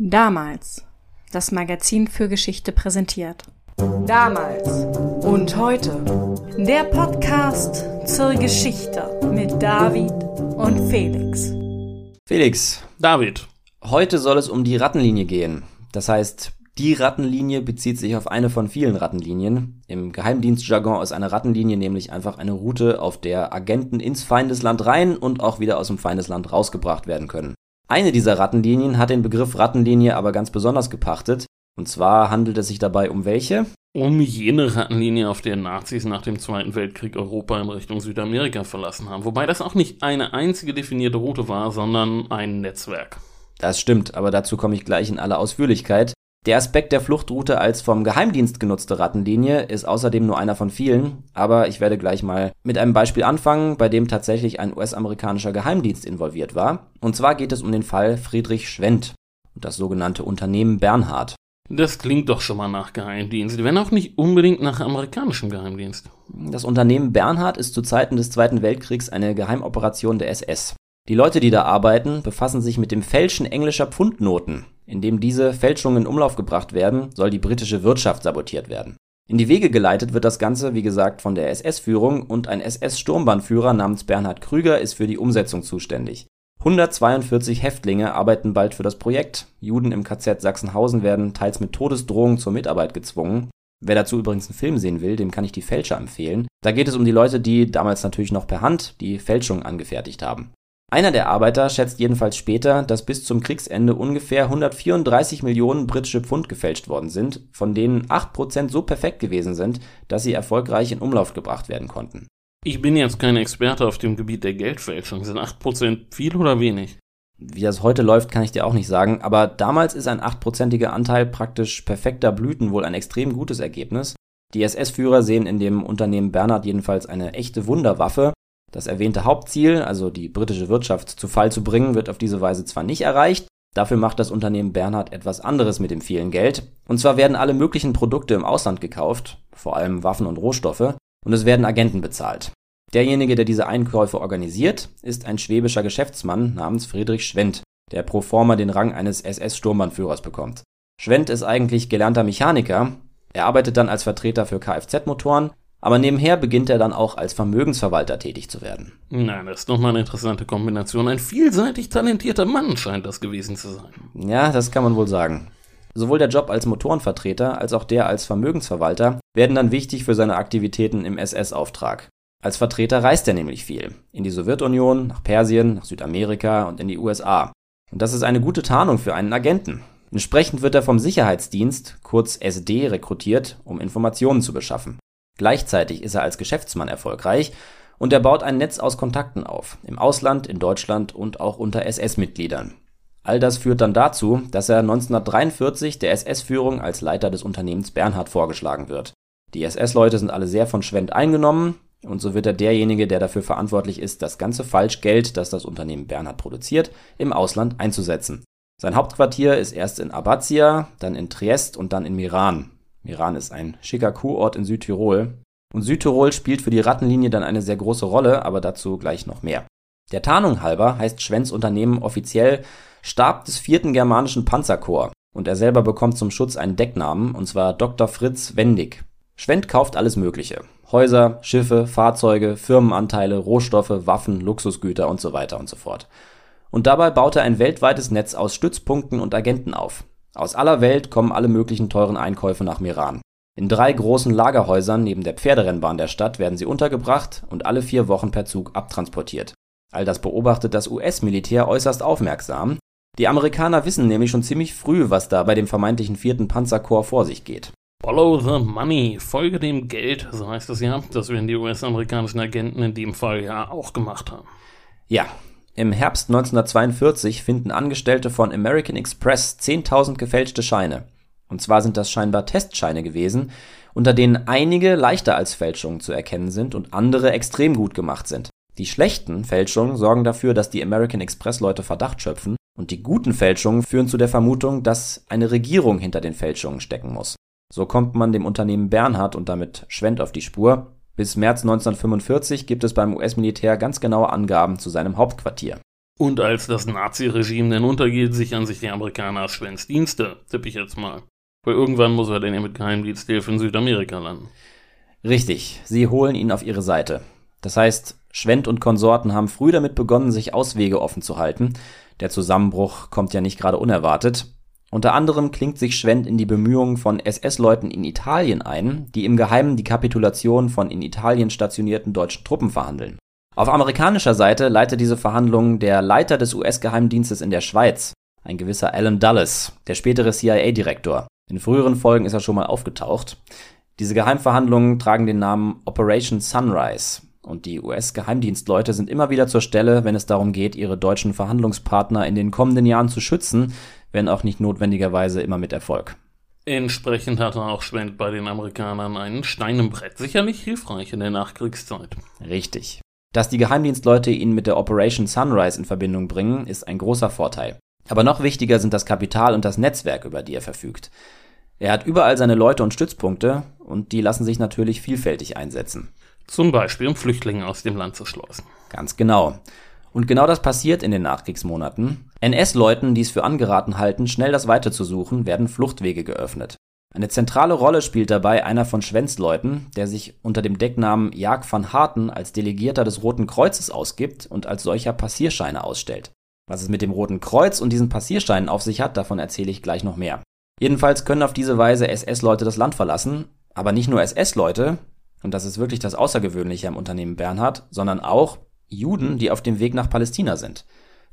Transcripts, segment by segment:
Damals. Das Magazin für Geschichte präsentiert. Damals und heute. Der Podcast zur Geschichte mit David und Felix. Felix, David. heute soll es um die Rattenlinie gehen. Das heißt, die Rattenlinie bezieht sich auf eine von vielen Rattenlinien. Im Geheimdienstjargon ist eine Rattenlinie nämlich einfach eine Route, auf der Agenten ins Feindesland rein und auch wieder aus dem Feindesland rausgebracht werden können. Eine dieser Rattenlinien hat den Begriff Rattenlinie aber ganz besonders gepachtet. Und zwar handelt es sich dabei um welche? Um jene Rattenlinie, auf der Nazis nach dem Zweiten Weltkrieg Europa in Richtung Südamerika verlassen haben. Wobei das auch nicht eine einzige definierte Route war, sondern ein Netzwerk. Das stimmt, aber dazu komme ich gleich in aller Ausführlichkeit. Der Aspekt der Fluchtroute als vom Geheimdienst genutzte Rattenlinie ist außerdem nur einer von vielen, aber ich werde gleich mal mit einem Beispiel anfangen, bei dem tatsächlich ein US-amerikanischer Geheimdienst involviert war. Und zwar geht es um den Fall Friedrich Schwendt und das sogenannte Unternehmen Bernhard. Das klingt doch schon mal nach Geheimdienst, wenn auch nicht unbedingt nach amerikanischem Geheimdienst. Das Unternehmen Bernhard ist zu Zeiten des Zweiten Weltkriegs eine Geheimoperation der SS. Die Leute, die da arbeiten, befassen sich mit dem Fälschen englischer Pfundnoten. Indem diese Fälschungen in Umlauf gebracht werden, soll die britische Wirtschaft sabotiert werden. In die Wege geleitet wird das Ganze, wie gesagt, von der SS-Führung und ein SS-Sturmbahnführer namens Bernhard Krüger ist für die Umsetzung zuständig. 142 Häftlinge arbeiten bald für das Projekt. Juden im KZ Sachsenhausen werden teils mit Todesdrohungen zur Mitarbeit gezwungen. Wer dazu übrigens einen Film sehen will, dem kann ich die Fälscher empfehlen. Da geht es um die Leute, die damals natürlich noch per Hand die Fälschung angefertigt haben. Einer der Arbeiter schätzt jedenfalls später, dass bis zum Kriegsende ungefähr 134 Millionen britische Pfund gefälscht worden sind, von denen 8% so perfekt gewesen sind, dass sie erfolgreich in Umlauf gebracht werden konnten. Ich bin jetzt kein Experte auf dem Gebiet der Geldfälschung. Sind 8% viel oder wenig? Wie das heute läuft, kann ich dir auch nicht sagen, aber damals ist ein 8%iger Anteil praktisch perfekter Blüten wohl ein extrem gutes Ergebnis. Die SS-Führer sehen in dem Unternehmen Bernhard jedenfalls eine echte Wunderwaffe. Das erwähnte Hauptziel, also die britische Wirtschaft zu Fall zu bringen, wird auf diese Weise zwar nicht erreicht, dafür macht das Unternehmen Bernhard etwas anderes mit dem vielen Geld. Und zwar werden alle möglichen Produkte im Ausland gekauft, vor allem Waffen und Rohstoffe, und es werden Agenten bezahlt. Derjenige, der diese Einkäufe organisiert, ist ein schwäbischer Geschäftsmann namens Friedrich Schwendt, der pro forma den Rang eines SS-Sturmbahnführers bekommt. Schwendt ist eigentlich gelernter Mechaniker, er arbeitet dann als Vertreter für Kfz-Motoren, aber nebenher beginnt er dann auch als Vermögensverwalter tätig zu werden. Na, das ist doch mal eine interessante Kombination. Ein vielseitig talentierter Mann scheint das gewesen zu sein. Ja, das kann man wohl sagen. Sowohl der Job als Motorenvertreter als auch der als Vermögensverwalter werden dann wichtig für seine Aktivitäten im SS-Auftrag. Als Vertreter reist er nämlich viel. In die Sowjetunion, nach Persien, nach Südamerika und in die USA. Und das ist eine gute Tarnung für einen Agenten. Entsprechend wird er vom Sicherheitsdienst, kurz SD, rekrutiert, um Informationen zu beschaffen. Gleichzeitig ist er als Geschäftsmann erfolgreich und er baut ein Netz aus Kontakten auf, im Ausland, in Deutschland und auch unter SS-Mitgliedern. All das führt dann dazu, dass er 1943 der SS-Führung als Leiter des Unternehmens Bernhard vorgeschlagen wird. Die SS-Leute sind alle sehr von Schwendt eingenommen und so wird er derjenige, der dafür verantwortlich ist, das ganze Falschgeld, das das Unternehmen Bernhard produziert, im Ausland einzusetzen. Sein Hauptquartier ist erst in Abazzia, dann in Triest und dann in Meran. Meran ist ein schicker Kurort in Südtirol. Und Südtirol spielt für die Rattenlinie dann eine sehr große Rolle, aber dazu gleich noch mehr. Der Tarnung halber heißt Schwenns Unternehmen offiziell Stab des vierten germanischen Panzerkorps und er selber bekommt zum Schutz einen Decknamen, und zwar Dr. Fritz Wendig. Schwendt kauft alles Mögliche. Häuser, Schiffe, Fahrzeuge, Firmenanteile, Rohstoffe, Waffen, Luxusgüter und so weiter und so fort. Und dabei baut er ein weltweites Netz aus Stützpunkten und Agenten auf. Aus aller Welt kommen alle möglichen teuren Einkäufe nach Meran. In drei großen Lagerhäusern neben der Pferderennbahn der Stadt werden sie untergebracht und alle vier Wochen per Zug abtransportiert. All das beobachtet das US-Militär äußerst aufmerksam. Die Amerikaner wissen nämlich schon ziemlich früh, was da bei dem vermeintlichen vierten Panzerkorps vor sich geht. Follow the money, folge dem Geld, so heißt es ja. Das werden die US-amerikanischen Agenten in dem Fall ja auch gemacht haben. Ja, im Herbst 1942 finden Angestellte von American Express 10.000 gefälschte Scheine. Und zwar sind das scheinbar Testscheine gewesen, unter denen einige leichter als Fälschungen zu erkennen sind und andere extrem gut gemacht sind. Die schlechten Fälschungen sorgen dafür, dass die American Express Leute Verdacht schöpfen und die guten Fälschungen führen zu der Vermutung, dass eine Regierung hinter den Fälschungen stecken muss. So kommt man dem Unternehmen Bernhard und damit Schwendt auf die Spur. Bis März 1945 gibt es beim US-Militär ganz genaue Angaben zu seinem Hauptquartier. Und als das Nazi-Regime dann untergeht, sichern sich die Amerikaner Schwens Dienste, tippe ich jetzt mal. Weil irgendwann muss er denn ja mit Geheimdiensthilfe in Südamerika landen. Richtig, sie holen ihn auf ihre Seite. Das heißt, Schwendt und Konsorten haben früh damit begonnen, sich Auswege offen zu halten. Der Zusammenbruch kommt ja nicht gerade unerwartet. Unter anderem klingt sich Schwendt in die Bemühungen von SS-Leuten in Italien ein, die im Geheimen die Kapitulation von in Italien stationierten deutschen Truppen verhandeln. Auf amerikanischer Seite leitet diese Verhandlungen der Leiter des US-Geheimdienstes in der Schweiz, ein gewisser Alan Dulles, der spätere CIA-Direktor. In früheren Folgen ist er schon mal aufgetaucht. Diese Geheimverhandlungen tragen den Namen Operation Sunrise und die US-Geheimdienstleute sind immer wieder zur Stelle, wenn es darum geht, ihre deutschen Verhandlungspartner in den kommenden Jahren zu schützen, wenn auch nicht notwendigerweise immer mit Erfolg. Entsprechend hatte auch Schwendt bei den Amerikanern einen Stein im Brett, sicherlich hilfreich in der Nachkriegszeit. Richtig. Dass die Geheimdienstleute ihn mit der Operation Sunrise in Verbindung bringen, ist ein großer Vorteil. Aber noch wichtiger sind das Kapital und das Netzwerk, über die er verfügt. Er hat überall seine Leute und Stützpunkte und die lassen sich natürlich vielfältig einsetzen. Zum Beispiel, um Flüchtlinge aus dem Land zu schleusen. Ganz genau. Und genau das passiert in den Nachkriegsmonaten. NS-Leuten, die es für angeraten halten, schnell das Weite zu suchen, werden Fluchtwege geöffnet. Eine zentrale Rolle spielt dabei einer von Schwens Leuten, der sich unter dem Decknamen Jag van Harten als Delegierter des Roten Kreuzes ausgibt und als solcher Passierscheine ausstellt. Was es mit dem Roten Kreuz und diesen Passierscheinen auf sich hat, davon erzähle ich gleich noch mehr. Jedenfalls können auf diese Weise SS-Leute das Land verlassen, aber nicht nur SS-Leute, und das ist wirklich das Außergewöhnliche am Unternehmen Bernhard, sondern auch Juden, die auf dem Weg nach Palästina sind.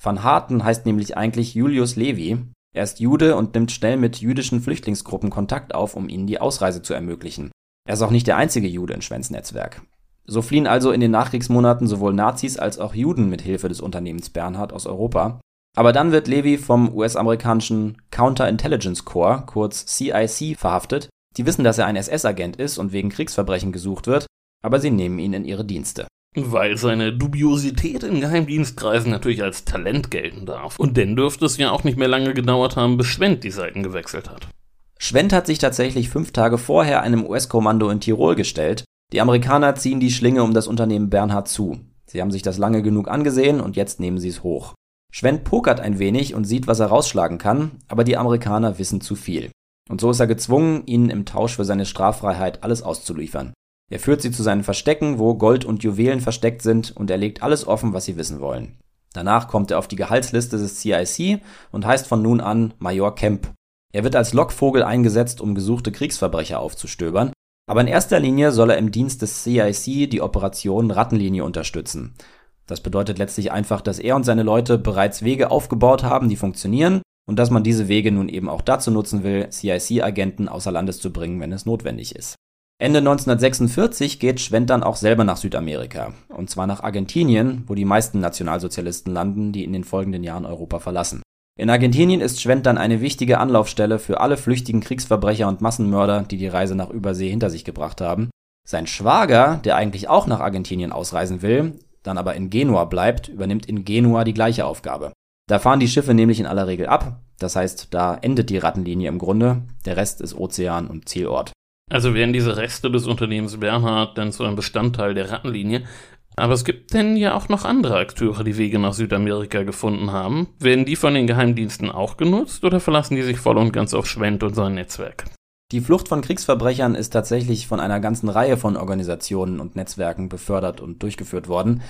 Van Harten heißt nämlich eigentlich Julius Levi. Er ist Jude und nimmt schnell mit jüdischen Flüchtlingsgruppen Kontakt auf, um ihnen die Ausreise zu ermöglichen. Er ist auch nicht der einzige Jude in Schwens Netzwerk. So fliehen also in den Nachkriegsmonaten sowohl Nazis als auch Juden mit Hilfe des Unternehmens Bernhard aus Europa. Aber dann wird Levi vom US-amerikanischen Counterintelligence Corps, kurz CIC, verhaftet. Die wissen, dass er ein SS-Agent ist und wegen Kriegsverbrechen gesucht wird, aber sie nehmen ihn in ihre Dienste. Weil seine Dubiosität in Geheimdienstkreisen natürlich als Talent gelten darf. Und denn dürfte es ja auch nicht mehr lange gedauert haben, bis Schwendt die Seiten gewechselt hat. Schwendt hat sich tatsächlich fünf Tage vorher einem US-Kommando in Tirol gestellt. Die Amerikaner ziehen die Schlinge um das Unternehmen Bernhard zu. Sie haben sich das lange genug angesehen und jetzt nehmen sie es hoch. Schwendt pokert ein wenig und sieht, was er rausschlagen kann, aber die Amerikaner wissen zu viel. Und so ist er gezwungen, ihnen im Tausch für seine Straffreiheit alles auszuliefern. Er führt sie zu seinen Verstecken, wo Gold und Juwelen versteckt sind, und er legt alles offen, was sie wissen wollen. Danach kommt er auf die Gehaltsliste des CIC und heißt von nun an Major Kemp. Er wird als Lockvogel eingesetzt, um gesuchte Kriegsverbrecher aufzustöbern, aber in erster Linie soll er im Dienst des CIC die Operation Rattenlinie unterstützen. Das bedeutet letztlich einfach, dass er und seine Leute bereits Wege aufgebaut haben, die funktionieren, und dass man diese Wege nun eben auch dazu nutzen will, CIC-Agenten außer Landes zu bringen, wenn es notwendig ist. Ende 1946 geht Schwendt dann auch selber nach Südamerika, und zwar nach Argentinien, wo die meisten Nationalsozialisten landen, die in den folgenden Jahren Europa verlassen. In Argentinien ist Schwendt dann eine wichtige Anlaufstelle für alle flüchtigen Kriegsverbrecher und Massenmörder, die die Reise nach Übersee hinter sich gebracht haben. Sein Schwager, der eigentlich auch nach Argentinien ausreisen will, dann aber in Genua bleibt, übernimmt in Genua die gleiche Aufgabe. Da fahren die Schiffe nämlich in aller Regel ab, das heißt, da endet die Rattenlinie im Grunde, der Rest ist Ozean und Zielort. Also werden diese Reste des Unternehmens Bernhard dann zu einem Bestandteil der Rattenlinie. Aber es gibt denn ja auch noch andere Akteure, die Wege nach Südamerika gefunden haben. Werden die von den Geheimdiensten auch genutzt oder verlassen die sich voll und ganz auf Schwendt und sein Netzwerk? Die Flucht von Kriegsverbrechern ist tatsächlich von einer ganzen Reihe von Organisationen und Netzwerken befördert und durchgeführt worden.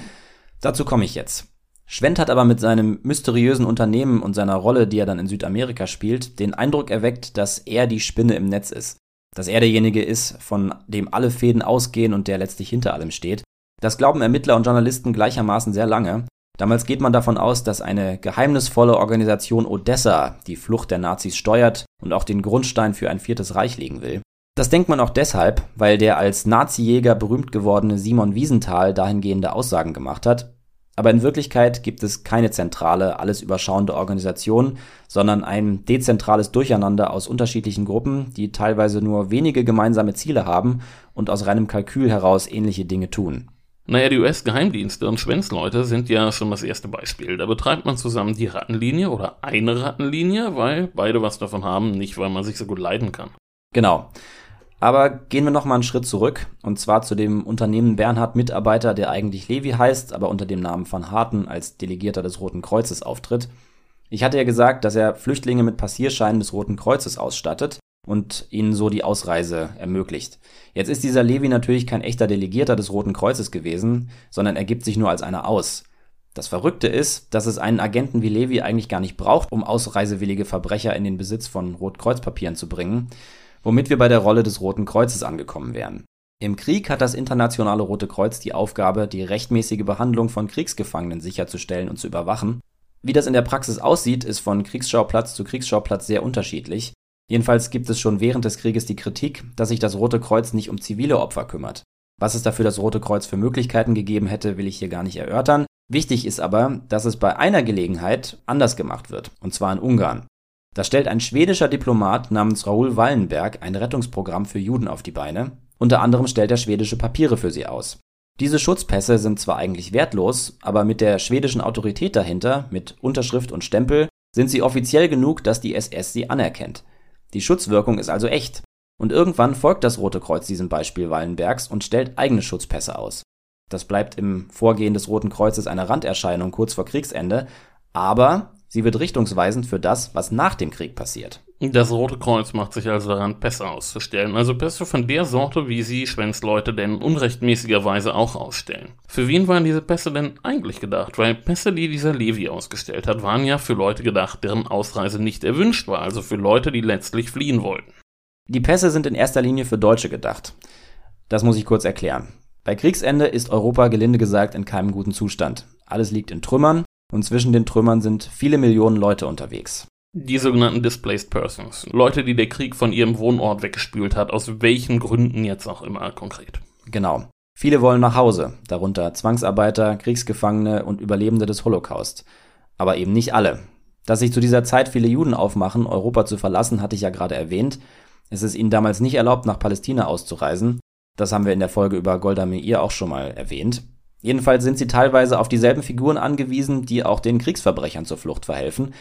Dazu komme ich jetzt. Schwendt hat aber mit seinem mysteriösen Unternehmen und seiner Rolle, die er dann in Südamerika spielt, den Eindruck erweckt, dass er die Spinne im Netz ist dass er derjenige ist, von dem alle Fäden ausgehen und der letztlich hinter allem steht. Das glauben Ermittler und Journalisten gleichermaßen sehr lange. Damals geht man davon aus, dass eine geheimnisvolle Organisation Odessa die Flucht der Nazis steuert und auch den Grundstein für ein viertes Reich legen will. Das denkt man auch deshalb, weil der als Nazi-Jäger berühmt gewordene Simon Wiesenthal dahingehende Aussagen gemacht hat, aber in Wirklichkeit gibt es keine zentrale, alles überschauende Organisation, sondern ein dezentrales Durcheinander aus unterschiedlichen Gruppen, die teilweise nur wenige gemeinsame Ziele haben und aus reinem Kalkül heraus ähnliche Dinge tun. Naja, die US-Geheimdienste und Schwänzleute sind ja schon das erste Beispiel. Da betreibt man zusammen die Rattenlinie oder eine Rattenlinie, weil beide was davon haben, nicht weil man sich so gut leiden kann. Genau. Aber gehen wir noch mal einen Schritt zurück, und zwar zu dem Unternehmen Bernhard Mitarbeiter, der eigentlich Levi heißt, aber unter dem Namen van Harten als Delegierter des Roten Kreuzes auftritt. Ich hatte ja gesagt, dass er Flüchtlinge mit Passierscheinen des Roten Kreuzes ausstattet und ihnen so die Ausreise ermöglicht. Jetzt ist dieser Levi natürlich kein echter Delegierter des Roten Kreuzes gewesen, sondern er gibt sich nur als einer aus. Das Verrückte ist, dass es einen Agenten wie Levi eigentlich gar nicht braucht, um ausreisewillige Verbrecher in den Besitz von Rotkreuzpapieren zu bringen, womit wir bei der Rolle des Roten Kreuzes angekommen wären. Im Krieg hat das Internationale Rote Kreuz die Aufgabe, die rechtmäßige Behandlung von Kriegsgefangenen sicherzustellen und zu überwachen. Wie das in der Praxis aussieht, ist von Kriegsschauplatz zu Kriegsschauplatz sehr unterschiedlich. Jedenfalls gibt es schon während des Krieges die Kritik, dass sich das Rote Kreuz nicht um zivile Opfer kümmert. Was es dafür das Rote Kreuz für Möglichkeiten gegeben hätte, will ich hier gar nicht erörtern. Wichtig ist aber, dass es bei einer Gelegenheit anders gemacht wird, und zwar in Ungarn. Stellt ein schwedischer Diplomat namens Raoul Wallenberg ein Rettungsprogramm für Juden auf die Beine. Unter anderem stellt er schwedische Papiere für sie aus. Diese Schutzpässe sind zwar eigentlich wertlos, aber mit der schwedischen Autorität dahinter, mit Unterschrift und Stempel, sind sie offiziell genug, dass die SS sie anerkennt. Die Schutzwirkung ist also echt. Und irgendwann folgt das Rote Kreuz diesem Beispiel Wallenbergs und stellt eigene Schutzpässe aus. Das bleibt im Vorgehen des Roten Kreuzes eine Randerscheinung kurz vor Kriegsende, aber sie wird richtungsweisend für das, was nach dem Krieg passiert. Das Rote Kreuz macht sich also daran, Pässe auszustellen, also Pässe von der Sorte, wie sie Schwänzleute denn unrechtmäßigerweise auch ausstellen. Für wen waren diese Pässe denn eigentlich gedacht? Weil Pässe, die dieser Levi ausgestellt hat, waren ja für Leute gedacht, deren Ausreise nicht erwünscht war, also für Leute, die letztlich fliehen wollten. Die Pässe sind in erster Linie für Deutsche gedacht. Das muss ich kurz erklären. Bei Kriegsende ist Europa gelinde gesagt in keinem guten Zustand. Alles liegt in Trümmern und zwischen den Trümmern sind viele Millionen Leute unterwegs. Die sogenannten Displaced Persons. Leute, die der Krieg von ihrem Wohnort weggespült hat, aus welchen Gründen jetzt auch immer konkret. Genau. Viele wollen nach Hause, darunter Zwangsarbeiter, Kriegsgefangene und Überlebende des Holocaust. Aber eben nicht alle. Dass sich zu dieser Zeit viele Juden aufmachen, Europa zu verlassen, hatte ich ja gerade erwähnt. Es ist ihnen damals nicht erlaubt, nach Palästina auszureisen, das haben wir in der Folge über Golda Meir auch schon mal erwähnt. Jedenfalls sind sie teilweise auf dieselben Figuren angewiesen, die auch den Kriegsverbrechern zur Flucht verhelfen.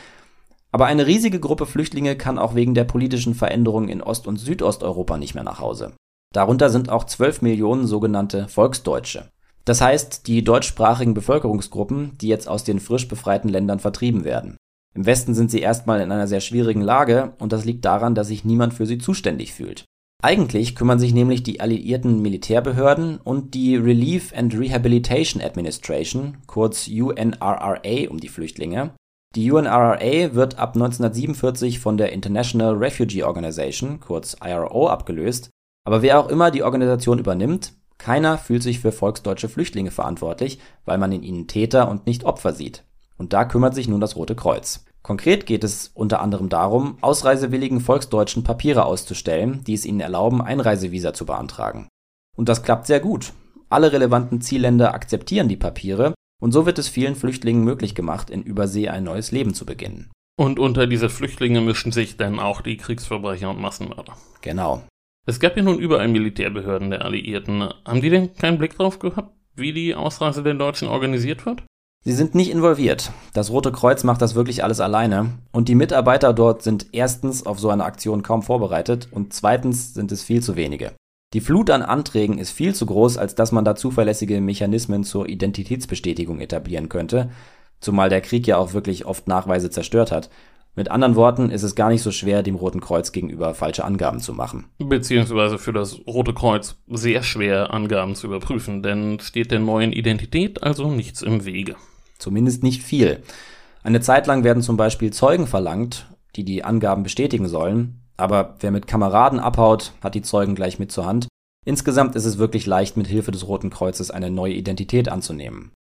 Aber eine riesige Gruppe Flüchtlinge kann auch wegen der politischen Veränderungen in Ost- und Südosteuropa nicht mehr nach Hause. Darunter sind auch 12 Millionen sogenannte Volksdeutsche. Das heißt, die deutschsprachigen Bevölkerungsgruppen, die jetzt aus den frisch befreiten Ländern vertrieben werden. Im Westen sind sie erstmal in einer sehr schwierigen Lage und das liegt daran, dass sich niemand für sie zuständig fühlt. Eigentlich kümmern sich nämlich die alliierten Militärbehörden und die Relief and Rehabilitation Administration, kurz UNRRA, um die Flüchtlinge. Die UNRRA wird ab 1947 von der International Refugee Organization, kurz IRO, abgelöst. Aber wer auch immer die Organisation übernimmt, keiner fühlt sich für volksdeutsche Flüchtlinge verantwortlich, weil man in ihnen Täter und nicht Opfer sieht. Und da kümmert sich nun das Rote Kreuz. Konkret geht es unter anderem darum, ausreisewilligen Volksdeutschen Papiere auszustellen, die es ihnen erlauben, Einreisevisa zu beantragen. Und das klappt sehr gut. Alle relevanten Zielländer akzeptieren die Papiere und so wird es vielen Flüchtlingen möglich gemacht, in Übersee ein neues Leben zu beginnen. Und unter diese Flüchtlinge mischen sich dann auch die Kriegsverbrecher und Massenmörder. Genau. Es gab ja nun überall Militärbehörden der Alliierten. Haben die denn keinen Blick drauf gehabt, wie die Ausreise der Deutschen organisiert wird? Sie sind nicht involviert. Das Rote Kreuz macht das wirklich alles alleine. Und die Mitarbeiter dort sind erstens auf so eine Aktion kaum vorbereitet und zweitens sind es viel zu wenige. Die Flut an Anträgen ist viel zu groß, als dass man da zuverlässige Mechanismen zur Identitätsbestätigung etablieren könnte, zumal der Krieg ja auch wirklich oft Nachweise zerstört hat. Mit anderen Worten ist es gar nicht so schwer, dem Roten Kreuz gegenüber falsche Angaben zu machen. Beziehungsweise für das Rote Kreuz sehr schwer, Angaben zu überprüfen, denn steht der neuen Identität also nichts im Wege. Zumindest nicht viel. Eine Zeit lang werden zum Beispiel Zeugen verlangt, die die Angaben bestätigen sollen, aber wer mit Kameraden abhaut, hat die Zeugen gleich mit zur Hand. Insgesamt ist es wirklich leicht, mit Hilfe des Roten Kreuzes eine neue Identität anzunehmen.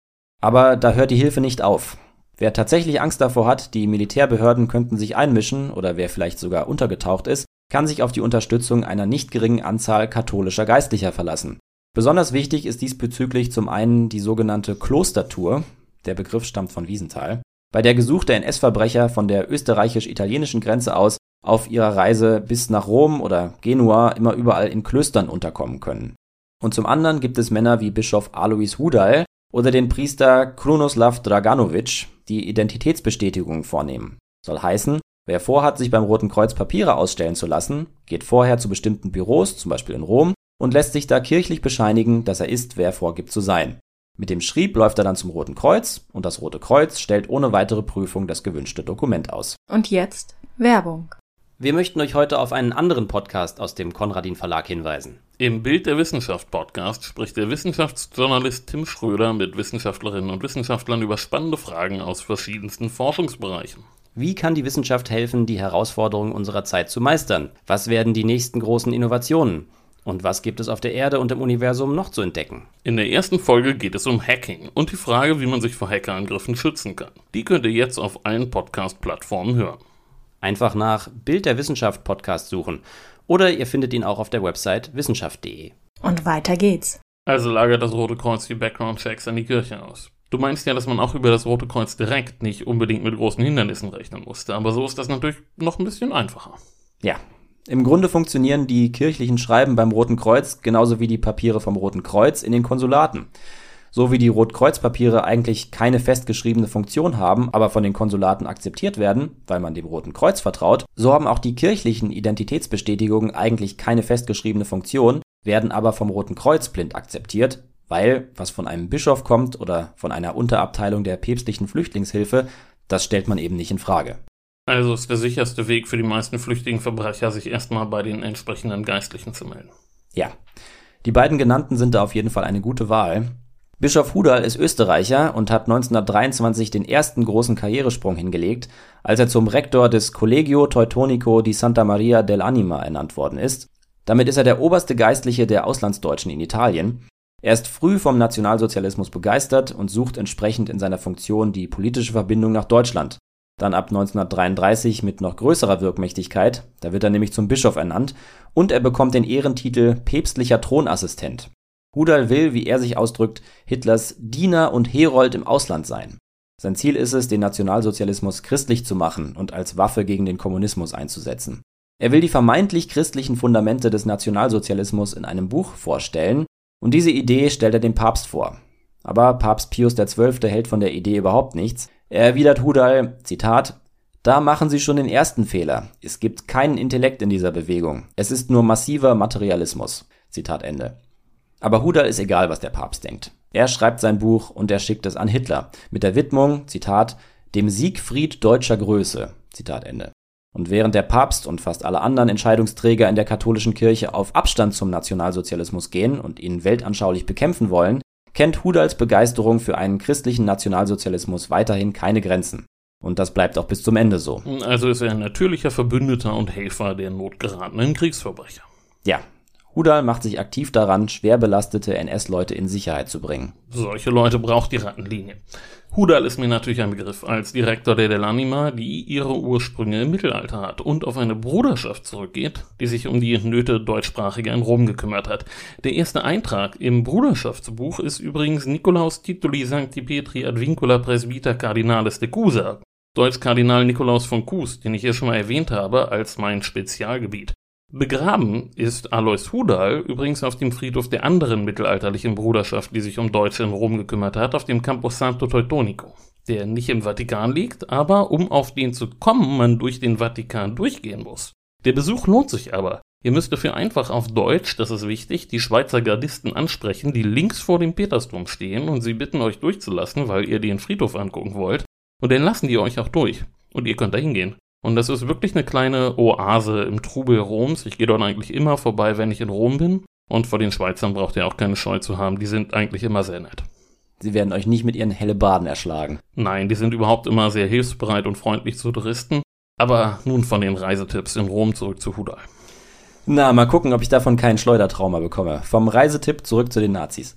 Aber da hört die Hilfe nicht auf. Wer tatsächlich Angst davor hat, die Militärbehörden könnten sich einmischen oder wer vielleicht sogar untergetaucht ist, kann sich auf die Unterstützung einer nicht geringen Anzahl katholischer Geistlicher verlassen. Besonders wichtig ist diesbezüglich zum einen die sogenannte Klostertour, der Begriff stammt von Wiesenthal, bei der gesuchte NS-Verbrecher von der österreichisch-italienischen Grenze aus auf ihrer Reise bis nach Rom oder Genua immer überall in Klöstern unterkommen können. Und zum anderen gibt es Männer wie Bischof Alois Hudal oder den Priester Krunoslav Draganovic, die Identitätsbestätigung vornehmen. Soll heißen, Wer vorhat, sich beim Roten Kreuz Papiere ausstellen zu lassen, geht vorher zu bestimmten Büros, zum Beispiel in Rom, und lässt sich da kirchlich bescheinigen, dass er ist, wer er vorgibt zu sein. Mit dem Schrieb läuft er dann zum Roten Kreuz und das Rote Kreuz stellt ohne weitere Prüfung das gewünschte Dokument aus. Und jetzt Werbung. Wir möchten euch heute auf einen anderen Podcast aus dem Konradin Verlag hinweisen. Im Bild der Wissenschaft Podcast spricht der Wissenschaftsjournalist Tim Schröder mit Wissenschaftlerinnen und Wissenschaftlern über spannende Fragen aus verschiedensten Forschungsbereichen. Wie kann die Wissenschaft helfen, die Herausforderungen unserer Zeit zu meistern? Was werden die nächsten großen Innovationen? Und was gibt es auf der Erde und im Universum noch zu entdecken? In der ersten Folge geht es um Hacking und die Frage, wie man sich vor Hackerangriffen schützen kann. Die könnt ihr jetzt auf allen Podcast-Plattformen hören. Einfach nach Bild der Wissenschaft Podcast suchen oder ihr findet ihn auch auf der Website wissenschaft.de. Und weiter geht's. Also lagert das Rote Kreuz die Background-Checks an die Kirche aus. Du meinst ja, dass man auch über das Rote Kreuz direkt nicht unbedingt mit großen Hindernissen rechnen musste, aber so ist das natürlich noch ein bisschen einfacher. Ja, im Grunde funktionieren die kirchlichen Schreiben beim Roten Kreuz genauso wie die Papiere vom Roten Kreuz in den Konsulaten. So wie die Rotkreuzpapiere eigentlich keine festgeschriebene Funktion haben, aber von den Konsulaten akzeptiert werden, weil man dem Roten Kreuz vertraut, so haben auch die kirchlichen Identitätsbestätigungen eigentlich keine festgeschriebene Funktion, werden aber vom Roten Kreuz blind akzeptiert, weil was von einem Bischof kommt oder von einer Unterabteilung der päpstlichen Flüchtlingshilfe, das stellt man eben nicht in Frage. Also ist der sicherste Weg für die meisten flüchtigen Verbrecher, sich erstmal bei den entsprechenden Geistlichen zu melden. Ja. Die beiden genannten sind da auf jeden Fall eine gute Wahl. Bischof Hudal ist Österreicher und hat 1923 den ersten großen Karrieresprung hingelegt, als er zum Rektor des Collegio Teutonico di Santa Maria dell'Anima ernannt worden ist. Damit ist er der oberste Geistliche der Auslandsdeutschen in Italien. Er ist früh vom Nationalsozialismus begeistert und sucht entsprechend in seiner Funktion die politische Verbindung nach Deutschland dann ab 1933 mit noch größerer Wirkmächtigkeit, da wird er nämlich zum Bischof ernannt, und er bekommt den Ehrentitel päpstlicher Thronassistent. Hudal will, wie er sich ausdrückt, Hitlers Diener und Herold im Ausland sein. Sein Ziel ist es, den Nationalsozialismus christlich zu machen und als Waffe gegen den Kommunismus einzusetzen. Er will die vermeintlich christlichen Fundamente des Nationalsozialismus in einem Buch vorstellen, und diese Idee stellt er dem Papst vor. Aber Papst Pius XII. hält von der Idee überhaupt nichts, er erwidert Hudal, Zitat, da machen Sie schon den ersten Fehler. Es gibt keinen Intellekt in dieser Bewegung. Es ist nur massiver Materialismus. Zitat Ende. Aber Hudal ist egal, was der Papst denkt. Er schreibt sein Buch und er schickt es an Hitler mit der Widmung, Zitat, dem Siegfried deutscher Größe. Zitat Ende. Und während der Papst und fast alle anderen Entscheidungsträger in der katholischen Kirche auf Abstand zum Nationalsozialismus gehen und ihn weltanschaulich bekämpfen wollen, kennt Hudals Begeisterung für einen christlichen Nationalsozialismus weiterhin keine Grenzen. Und das bleibt auch bis zum Ende so. Also ist er ein natürlicher Verbündeter und Helfer der notgeratenen Kriegsverbrecher. Ja, Hudal macht sich aktiv daran, schwer belastete NS-Leute in Sicherheit zu bringen. Solche Leute braucht die Rattenlinie. Hudal ist mir natürlich ein Begriff als Direktor der Delanima, die ihre Ursprünge im Mittelalter hat und auf eine Bruderschaft zurückgeht, die sich um die Nöte deutschsprachiger in Rom gekümmert hat. Der erste Eintrag im Bruderschaftsbuch ist übrigens Nikolaus Tituli Sancti Petri ad Vincula Presbyter Cardinales de Cusa, Deutsch Kardinal Nikolaus von Kus, den ich hier schon mal erwähnt habe, als mein Spezialgebiet. Begraben ist Alois Hudal übrigens auf dem Friedhof der anderen mittelalterlichen Bruderschaft, die sich um Deutsche in Rom gekümmert hat, auf dem Campus Santo Teutonico, der nicht im Vatikan liegt, aber um auf den zu kommen, man durch den Vatikan durchgehen muss. Der Besuch lohnt sich aber. Ihr müsst dafür einfach auf Deutsch, das ist wichtig, die Schweizer Gardisten ansprechen, die links vor dem Petersdom stehen und sie bitten euch durchzulassen, weil ihr den Friedhof angucken wollt. Und dann lassen die euch auch durch. Und ihr könnt da hingehen. Und das ist wirklich eine kleine Oase im Trubel Roms. Ich gehe dort eigentlich immer vorbei, wenn ich in Rom bin. Und vor den Schweizern braucht ihr auch keine Scheu zu haben. Die sind eigentlich immer sehr nett. Sie werden euch nicht mit ihren Hellebarden erschlagen. Nein, die sind überhaupt immer sehr hilfsbereit und freundlich zu Touristen. Aber nun von den Reisetipps in Rom zurück zu Hudal. Na, mal gucken, ob ich davon keinen Schleudertrauma bekomme. Vom Reisetipp zurück zu den Nazis.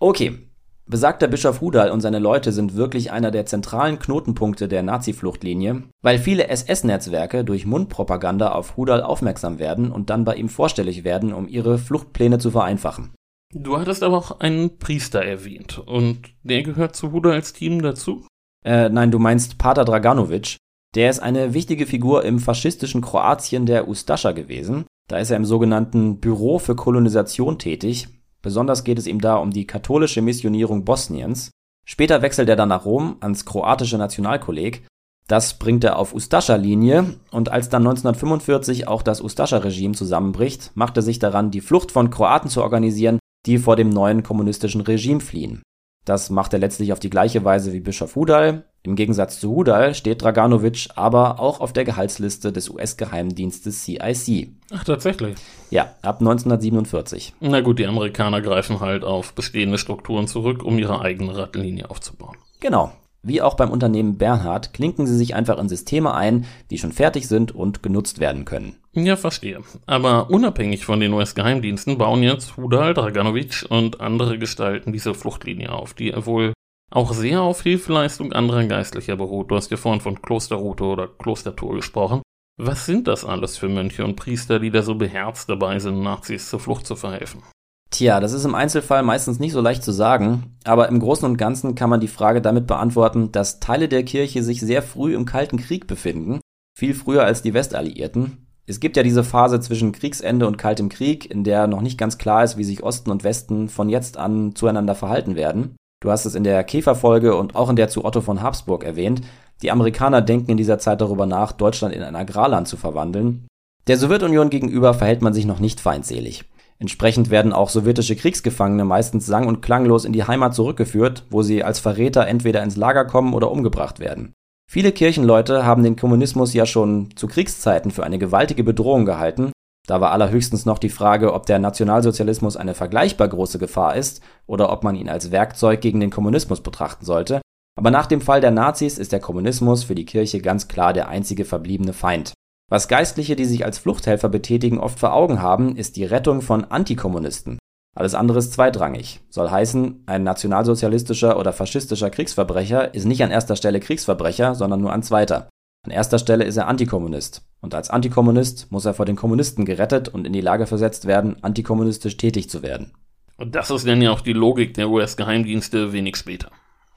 Okay, Besagter Bischof Hudal und seine Leute sind wirklich einer der zentralen Knotenpunkte der Nazi-Fluchtlinie, weil viele SS-Netzwerke durch Mundpropaganda auf Hudal aufmerksam werden und dann bei ihm vorstellig werden, um ihre Fluchtpläne zu vereinfachen. Du hattest aber auch einen Priester erwähnt und der gehört zu Hudals Team dazu? Äh, nein, du meinst Pater Draganovic. Der ist eine wichtige Figur im faschistischen Kroatien der Ustascha gewesen. Da ist er im sogenannten Büro für Kolonisation tätig Besonders geht es ihm da um die katholische Missionierung Bosniens. Später wechselt er dann nach Rom ans kroatische Nationalkolleg. Das bringt er auf Ustascha-Linie und als dann 1945 auch das Ustascha-Regime zusammenbricht, macht er sich daran, die Flucht von Kroaten zu organisieren, die vor dem neuen kommunistischen Regime fliehen. Das macht er letztlich auf die gleiche Weise wie Bischof Hudal. Im Gegensatz zu Hudal steht Draganovic aber auch auf der Gehaltsliste des US-Geheimdienstes CIC. Ach, tatsächlich. Ja, ab 1947. Na gut, die Amerikaner greifen halt auf bestehende Strukturen zurück, um ihre eigene Rattenlinie aufzubauen. Genau. Wie auch beim Unternehmen Bernhard klinken sie sich einfach in Systeme ein, die schon fertig sind und genutzt werden können. Ja, verstehe. Aber unabhängig von den US-Geheimdiensten bauen jetzt Hudal, Draganovic und andere Gestalten diese Fluchtlinie auf, die wohl auch sehr auf Hilfeleistung anderer Geistlicher beruht. Du hast ja vorhin von Klosterroute oder Klostertor gesprochen. Was sind das alles für Mönche und Priester, die da so beherzt dabei sind, Nazis zur Flucht zu verhelfen? Tja, das ist im Einzelfall meistens nicht so leicht zu sagen, aber im Großen und Ganzen kann man die Frage damit beantworten, dass Teile der Kirche sich sehr früh im Kalten Krieg befinden, viel früher als die Westalliierten. Es gibt ja diese Phase zwischen Kriegsende und Kaltem Krieg, in der noch nicht ganz klar ist, wie sich Osten und Westen von jetzt an zueinander verhalten werden. Du hast es in der Käferfolge und auch in der zu Otto von Habsburg erwähnt. Die Amerikaner denken in dieser Zeit darüber nach, Deutschland in ein Agrarland zu verwandeln. Der Sowjetunion gegenüber verhält man sich noch nicht feindselig. Entsprechend werden auch sowjetische Kriegsgefangene meistens sang- und klanglos in die Heimat zurückgeführt, wo sie als Verräter entweder ins Lager kommen oder umgebracht werden. Viele Kirchenleute haben den Kommunismus ja schon zu Kriegszeiten für eine gewaltige Bedrohung gehalten. Da war allerhöchstens noch die Frage, ob der Nationalsozialismus eine vergleichbar große Gefahr ist oder ob man ihn als Werkzeug gegen den Kommunismus betrachten sollte. Aber nach dem Fall der Nazis ist der Kommunismus für die Kirche ganz klar der einzige verbliebene Feind. Was Geistliche, die sich als Fluchthelfer betätigen, oft vor Augen haben, ist die Rettung von Antikommunisten. Alles andere ist zweitrangig. Soll heißen, ein nationalsozialistischer oder faschistischer Kriegsverbrecher ist nicht an erster Stelle Kriegsverbrecher, sondern nur an zweiter. An erster Stelle ist er Antikommunist. Und als Antikommunist muss er vor den Kommunisten gerettet und in die Lage versetzt werden, antikommunistisch tätig zu werden. Und das ist dann ja auch die Logik der US-Geheimdienste wenig später.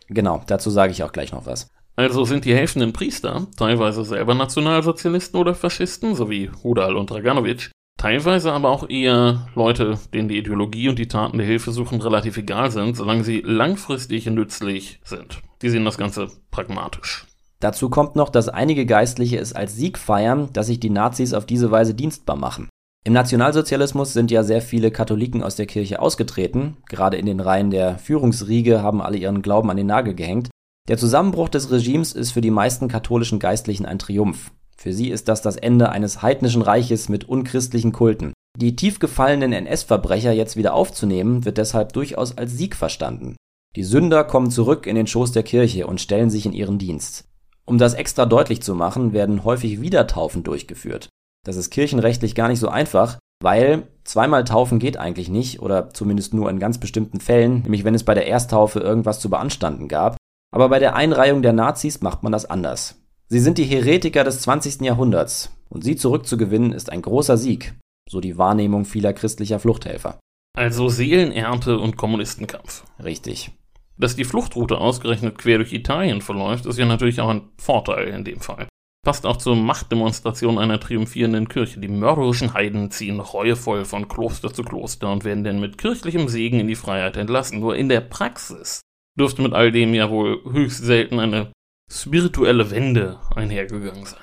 Genau, dazu sage ich auch gleich noch was. Also sind die helfenden Priester teilweise selber Nationalsozialisten oder Faschisten, so wie Hudal und Draganovic, teilweise aber auch eher Leute, denen die Ideologie und die Taten der Hilfesuchen relativ egal sind, solange sie langfristig nützlich sind. Die sehen das Ganze pragmatisch. Dazu kommt noch, dass einige Geistliche es als Sieg feiern, dass sich die Nazis auf diese Weise dienstbar machen. Im Nationalsozialismus sind ja sehr viele Katholiken aus der Kirche ausgetreten, gerade in den Reihen der Führungsriege haben alle ihren Glauben an den Nagel gehängt, der Zusammenbruch des Regimes ist für die meisten katholischen Geistlichen ein Triumph. Für sie ist das das Ende eines heidnischen Reiches mit unchristlichen Kulten. Die tief gefallenen NS-Verbrecher jetzt wieder aufzunehmen, wird deshalb durchaus als Sieg verstanden. Die Sünder kommen zurück in den Schoß der Kirche und stellen sich in ihren Dienst. Um das extra deutlich zu machen, werden häufig Wiedertaufen durchgeführt. Das ist kirchenrechtlich gar nicht so einfach, weil zweimal taufen geht eigentlich nicht oder zumindest nur in ganz bestimmten Fällen, nämlich wenn es bei der Ersttaufe irgendwas zu beanstanden gab. Aber bei der Einreihung der Nazis macht man das anders. Sie sind die Heretiker des 20. Jahrhunderts und sie zurückzugewinnen ist ein großer Sieg, so die Wahrnehmung vieler christlicher Fluchthelfer. Also Seelenernte und Kommunistenkampf. Richtig. Dass die Fluchtroute ausgerechnet quer durch Italien verläuft, ist ja natürlich auch ein Vorteil in dem Fall. Passt auch zur Machtdemonstration einer triumphierenden Kirche. Die mörderischen Heiden ziehen reuevoll von Kloster zu Kloster und werden dann mit kirchlichem Segen in die Freiheit entlassen. Nur in der Praxis dürfte mit all dem ja wohl höchst selten eine spirituelle Wende einhergegangen sein.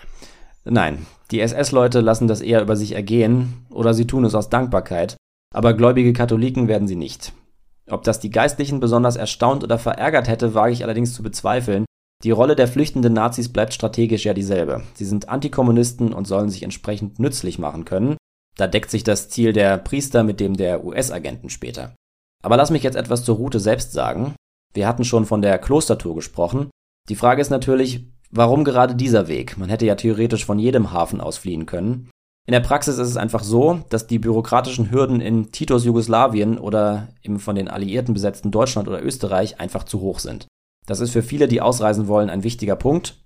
Nein, die SS-Leute lassen das eher über sich ergehen oder sie tun es aus Dankbarkeit, aber gläubige Katholiken werden sie nicht. Ob das die Geistlichen besonders erstaunt oder verärgert hätte, wage ich allerdings zu bezweifeln. Die Rolle der flüchtenden Nazis bleibt strategisch ja dieselbe. Sie sind Antikommunisten und sollen sich entsprechend nützlich machen können. Da deckt sich das Ziel der Priester mit dem der US-Agenten später. Aber lass mich jetzt etwas zur Route selbst sagen. Wir hatten schon von der Klostertour gesprochen. Die Frage ist natürlich, warum gerade dieser Weg? Man hätte ja theoretisch von jedem Hafen aus fliehen können. In der Praxis ist es einfach so, dass die bürokratischen Hürden in Titos Jugoslawien oder im von den Alliierten besetzten Deutschland oder Österreich einfach zu hoch sind. Das ist für viele, die ausreisen wollen, ein wichtiger Punkt,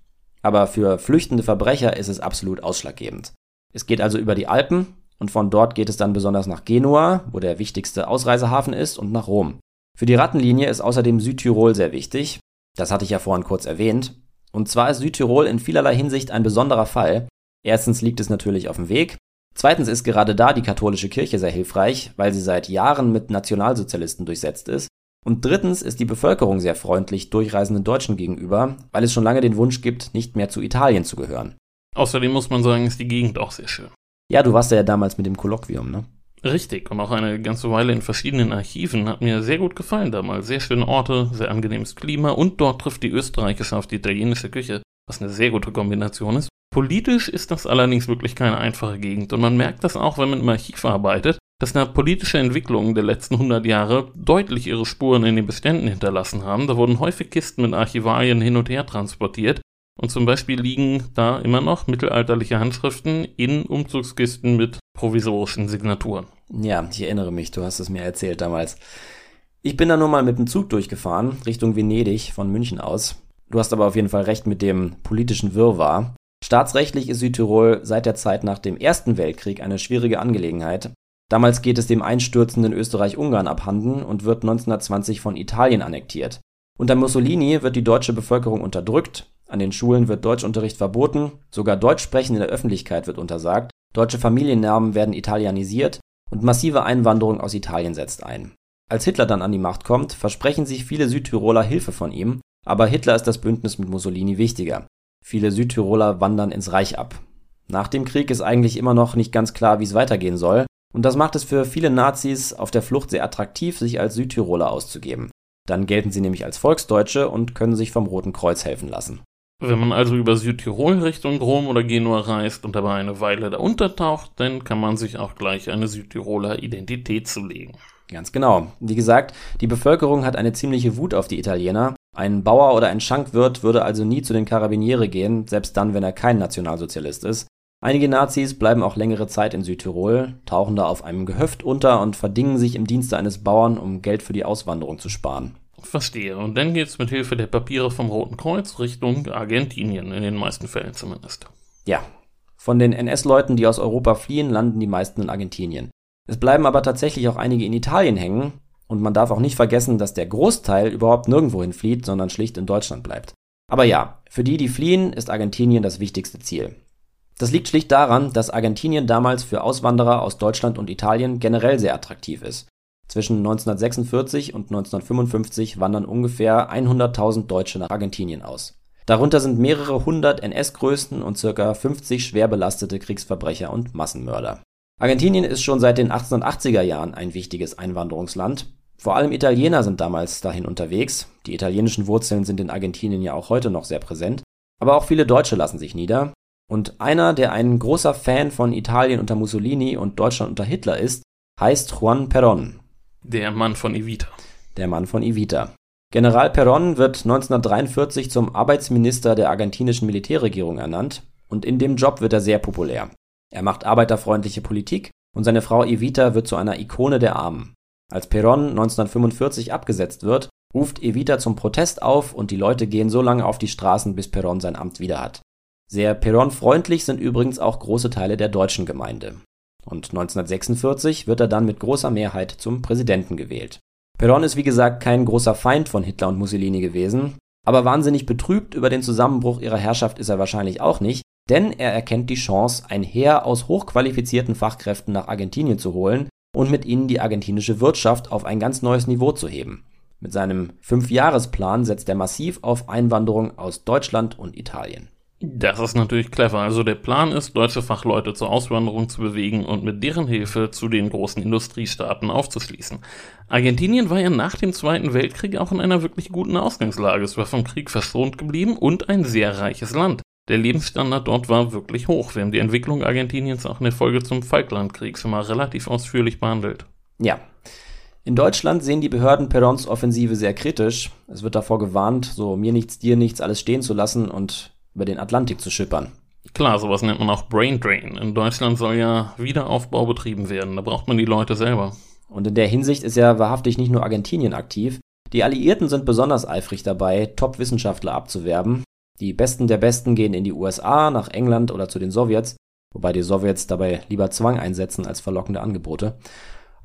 aber für flüchtende Verbrecher ist es absolut ausschlaggebend. Es geht also über die Alpen und von dort geht es dann besonders nach Genua, wo der wichtigste Ausreisehafen ist, und nach Rom. Für die Rattenlinie ist außerdem Südtirol sehr wichtig. Das hatte ich ja vorhin kurz erwähnt. Und zwar ist Südtirol in vielerlei Hinsicht ein besonderer Fall. Erstens liegt es natürlich auf dem Weg. Zweitens ist gerade da die katholische Kirche sehr hilfreich, weil sie seit Jahren mit Nationalsozialisten durchsetzt ist. Und drittens ist die Bevölkerung sehr freundlich durchreisenden Deutschen gegenüber, weil es schon lange den Wunsch gibt, nicht mehr zu Italien zu gehören. Außerdem muss man sagen, ist die Gegend auch sehr schön. Ja, du warst ja damals mit dem Kolloquium, ne? Richtig, und auch eine ganze Weile in verschiedenen Archiven hat mir sehr gut gefallen damals. Sehr schöne Orte, sehr angenehmes Klima und dort trifft die österreichische auf die italienische Küche, was eine sehr gute Kombination ist. Politisch ist das allerdings wirklich keine einfache Gegend und man merkt das auch, wenn man im Archiv arbeitet, dass da politische Entwicklungen der letzten 100 Jahre deutlich ihre Spuren in den Beständen hinterlassen haben. Da wurden häufig Kisten mit Archivalien hin und her transportiert und zum Beispiel liegen da immer noch mittelalterliche Handschriften in Umzugskisten mit provisorischen Signaturen. Ja, ich erinnere mich, du hast es mir erzählt damals. Ich bin da nur mal mit dem Zug durchgefahren, Richtung Venedig von München aus. Du hast aber auf jeden Fall recht mit dem politischen Wirrwarr. Staatsrechtlich ist Südtirol seit der Zeit nach dem Ersten Weltkrieg eine schwierige Angelegenheit. Damals geht es dem einstürzenden Österreich-Ungarn abhanden und wird 1920 von Italien annektiert. Unter Mussolini wird die deutsche Bevölkerung unterdrückt, an den Schulen wird Deutschunterricht verboten, sogar Deutschsprechen in der Öffentlichkeit wird untersagt, deutsche Familiennamen werden italienisiert und massive Einwanderung aus Italien setzt ein. Als Hitler dann an die Macht kommt, versprechen sich viele Südtiroler Hilfe von ihm, aber Hitler ist das Bündnis mit Mussolini wichtiger. Viele Südtiroler wandern ins Reich ab. Nach dem Krieg ist eigentlich immer noch nicht ganz klar, wie es weitergehen soll, und das macht es für viele Nazis auf der Flucht sehr attraktiv, sich als Südtiroler auszugeben. Dann gelten sie nämlich als Volksdeutsche und können sich vom Roten Kreuz helfen lassen. Wenn man also über Südtirol Richtung Rom oder Genua reist und dabei eine Weile da untertaucht, dann kann man sich auch gleich eine Südtiroler Identität zulegen. Ganz genau. Wie gesagt, die Bevölkerung hat eine ziemliche Wut auf die Italiener. Ein Bauer oder ein Schankwirt würde also nie zu den Karabiniere gehen, selbst dann, wenn er kein Nationalsozialist ist. Einige Nazis bleiben auch längere Zeit in Südtirol, tauchen da auf einem Gehöft unter und verdingen sich im Dienste eines Bauern, um Geld für die Auswanderung zu sparen. Verstehe. Und dann geht's mit Hilfe der Papiere vom Roten Kreuz Richtung Argentinien, in den meisten Fällen zumindest. Ja. Von den NS-Leuten, die aus Europa fliehen, landen die meisten in Argentinien. Es bleiben aber tatsächlich auch einige in Italien hängen, und man darf auch nicht vergessen, dass der Großteil überhaupt nirgendwohin flieht, sondern schlicht in Deutschland bleibt. Aber ja, für die, die fliehen, ist Argentinien das wichtigste Ziel. Das liegt schlicht daran, dass Argentinien damals für Auswanderer aus Deutschland und Italien generell sehr attraktiv ist. Zwischen 1946 und 1955 wandern ungefähr 100.000 Deutsche nach Argentinien aus. Darunter sind mehrere hundert NS-Größen und circa 50 schwer belastete Kriegsverbrecher und Massenmörder. Argentinien ist schon seit den 1880er Jahren ein wichtiges Einwanderungsland. Vor allem Italiener sind damals dahin unterwegs. Die italienischen Wurzeln sind in Argentinien ja auch heute noch sehr präsent. Aber auch viele Deutsche lassen sich nieder. Und einer, der ein großer Fan von Italien unter Mussolini und Deutschland unter Hitler ist, heißt Juan Perón. Der Mann von Evita. Der Mann von Evita. General Perón wird 1943 zum Arbeitsminister der argentinischen Militärregierung ernannt und in dem Job wird er sehr populär. Er macht arbeiterfreundliche Politik und seine Frau Evita wird zu einer Ikone der Armen. Als Perón 1945 abgesetzt wird, ruft Evita zum Protest auf und die Leute gehen so lange auf die Straßen, bis Perón sein Amt wieder hat. Sehr Perón-freundlich sind übrigens auch große Teile der deutschen Gemeinde und 1946 wird er dann mit großer Mehrheit zum Präsidenten gewählt. Perón ist wie gesagt kein großer Feind von Hitler und Mussolini gewesen, aber wahnsinnig betrübt über den Zusammenbruch ihrer Herrschaft ist er wahrscheinlich auch nicht, denn er erkennt die Chance, ein Heer aus hochqualifizierten Fachkräften nach Argentinien zu holen und mit ihnen die argentinische Wirtschaft auf ein ganz neues Niveau zu heben. Mit seinem Fünfjahresplan setzt er massiv auf Einwanderung aus Deutschland und Italien. Das ist natürlich clever. Also der Plan ist, deutsche Fachleute zur Auswanderung zu bewegen und mit deren Hilfe zu den großen Industriestaaten aufzuschließen. Argentinien war ja nach dem Zweiten Weltkrieg auch in einer wirklich guten Ausgangslage. Es war vom Krieg verschont geblieben und ein sehr reiches Land. Der Lebensstandard dort war wirklich hoch. Wir haben die Entwicklung Argentiniens auch in der Folge zum Falklandkrieg schon mal relativ ausführlich behandelt. Ja. In Deutschland sehen die Behörden Perons Offensive sehr kritisch. Es wird davor gewarnt, so mir nichts, dir nichts alles stehen zu lassen und über den Atlantik zu schippern. Klar, sowas nennt man auch Brain Drain. In Deutschland soll ja Wiederaufbau betrieben werden. Da braucht man die Leute selber. Und in der Hinsicht ist ja wahrhaftig nicht nur Argentinien aktiv. Die Alliierten sind besonders eifrig dabei, Top-Wissenschaftler abzuwerben. Die Besten der Besten gehen in die USA, nach England oder zu den Sowjets, wobei die Sowjets dabei lieber Zwang einsetzen als verlockende Angebote.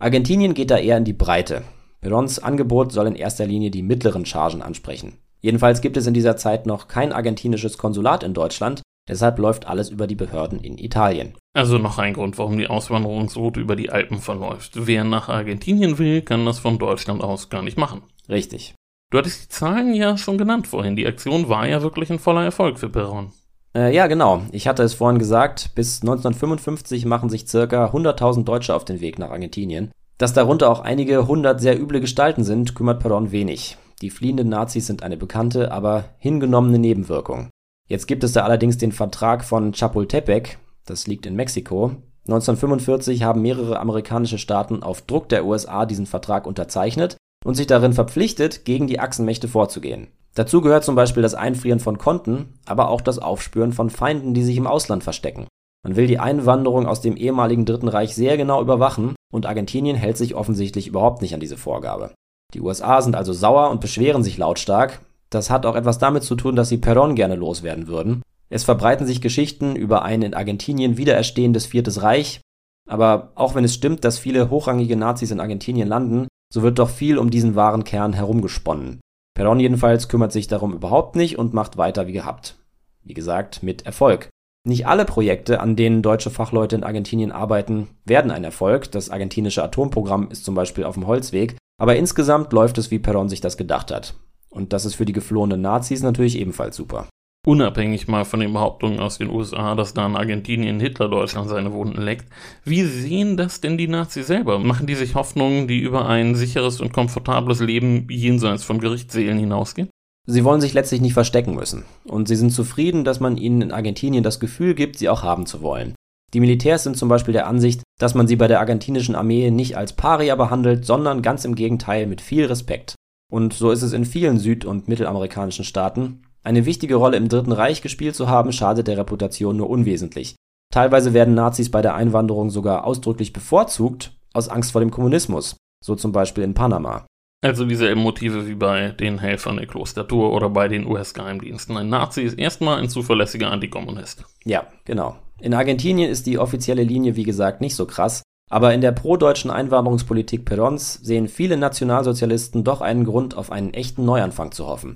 Argentinien geht da eher in die Breite. Perons Angebot soll in erster Linie die mittleren Chargen ansprechen. Jedenfalls gibt es in dieser Zeit noch kein argentinisches Konsulat in Deutschland, deshalb läuft alles über die Behörden in Italien. Also noch ein Grund, warum die Auswanderungsroute über die Alpen verläuft. Wer nach Argentinien will, kann das von Deutschland aus gar nicht machen. Richtig. Du hattest die Zahlen ja schon genannt vorhin. Die Aktion war ja wirklich ein voller Erfolg für Perron. Äh, ja, genau. Ich hatte es vorhin gesagt, bis 1955 machen sich circa 100.000 Deutsche auf den Weg nach Argentinien. Dass darunter auch einige hundert sehr üble Gestalten sind, kümmert Perron wenig. Die fliehenden Nazis sind eine bekannte, aber hingenommene Nebenwirkung. Jetzt gibt es da allerdings den Vertrag von Chapultepec, das liegt in Mexiko. 1945 haben mehrere amerikanische Staaten auf Druck der USA diesen Vertrag unterzeichnet und sich darin verpflichtet, gegen die Achsenmächte vorzugehen. Dazu gehört zum Beispiel das Einfrieren von Konten, aber auch das Aufspüren von Feinden, die sich im Ausland verstecken. Man will die Einwanderung aus dem ehemaligen Dritten Reich sehr genau überwachen und Argentinien hält sich offensichtlich überhaupt nicht an diese Vorgabe. Die USA sind also sauer und beschweren sich lautstark. Das hat auch etwas damit zu tun, dass sie Perón gerne loswerden würden. Es verbreiten sich Geschichten über ein in Argentinien wiedererstehendes Viertes Reich, aber auch wenn es stimmt, dass viele hochrangige Nazis in Argentinien landen, so wird doch viel um diesen wahren Kern herumgesponnen. Perón jedenfalls kümmert sich darum überhaupt nicht und macht weiter wie gehabt. Wie gesagt, mit Erfolg. Nicht alle Projekte, an denen deutsche Fachleute in Argentinien arbeiten, werden ein Erfolg. Das argentinische Atomprogramm ist zum Beispiel auf dem Holzweg. Aber insgesamt läuft es, wie Perón sich das gedacht hat. Und das ist für die geflohenen Nazis natürlich ebenfalls super. Unabhängig mal von den Behauptungen aus den USA, dass da in Argentinien Hitler Deutschland seine Wunden leckt, wie sehen das denn die Nazis selber? Machen die sich Hoffnungen, die über ein sicheres und komfortables Leben jenseits von Gerichtssälen hinausgehen? Sie wollen sich letztlich nicht verstecken müssen. Und sie sind zufrieden, dass man ihnen in Argentinien das Gefühl gibt, sie auch haben zu wollen. Die Militärs sind zum Beispiel der Ansicht, dass man sie bei der argentinischen Armee nicht als Paria behandelt, sondern ganz im Gegenteil mit viel Respekt. Und so ist es in vielen süd- und mittelamerikanischen Staaten. Eine wichtige Rolle im Dritten Reich gespielt zu haben, schadet der Reputation nur unwesentlich. Teilweise werden Nazis bei der Einwanderung sogar ausdrücklich bevorzugt, aus Angst vor dem Kommunismus, so zum Beispiel in Panama. Also dieselben Motive wie bei den Helfern der Klostertour oder bei den US-Geheimdiensten. Ein Nazi ist erstmal ein zuverlässiger Antikommunist. Ja, genau. In Argentinien ist die offizielle Linie, wie gesagt, nicht so krass, aber in der pro-deutschen Einwanderungspolitik Perons sehen viele Nationalsozialisten doch einen Grund, auf einen echten Neuanfang zu hoffen.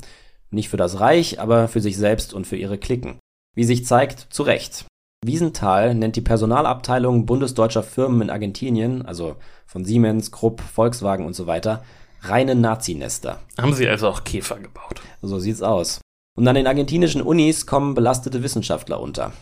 Nicht für das Reich, aber für sich selbst und für ihre Cliquen. Wie sich zeigt, zu Recht. Wiesenthal nennt die Personalabteilung bundesdeutscher Firmen in Argentinien, also von Siemens, Krupp, Volkswagen und so weiter, reine Nazinester. Haben sie also auch Käfer gebaut? So sieht's aus. Und an den argentinischen Unis kommen belastete Wissenschaftler unter.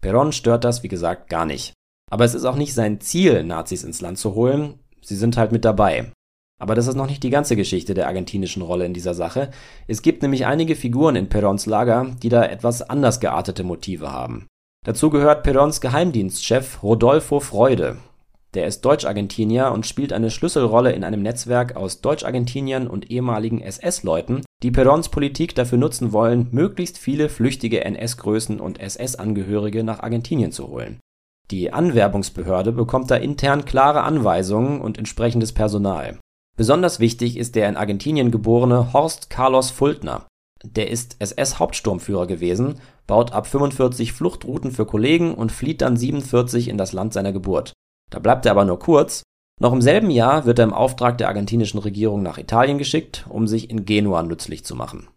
Perón stört das, wie gesagt, gar nicht. Aber es ist auch nicht sein Ziel, Nazis ins Land zu holen. Sie sind halt mit dabei. Aber das ist noch nicht die ganze Geschichte der argentinischen Rolle in dieser Sache. Es gibt nämlich einige Figuren in Perons Lager, die da etwas anders geartete Motive haben. Dazu gehört Perons Geheimdienstchef Rodolfo Freude. Der ist Deutsch-Argentinier und spielt eine Schlüsselrolle in einem Netzwerk aus Deutsch-Argentiniern und ehemaligen SS-Leuten, die Perons Politik dafür nutzen wollen, möglichst viele flüchtige NS-Größen und SS-Angehörige nach Argentinien zu holen. Die Anwerbungsbehörde bekommt da intern klare Anweisungen und entsprechendes Personal. Besonders wichtig ist der in Argentinien geborene Horst Carlos Fultner. Der ist SS-Hauptsturmführer gewesen, baut ab 45 Fluchtrouten für Kollegen und flieht dann 47 in das Land seiner Geburt. Da bleibt er aber nur kurz. Noch im selben Jahr wird er im Auftrag der argentinischen Regierung nach Italien geschickt, um sich in Genua nützlich zu machen.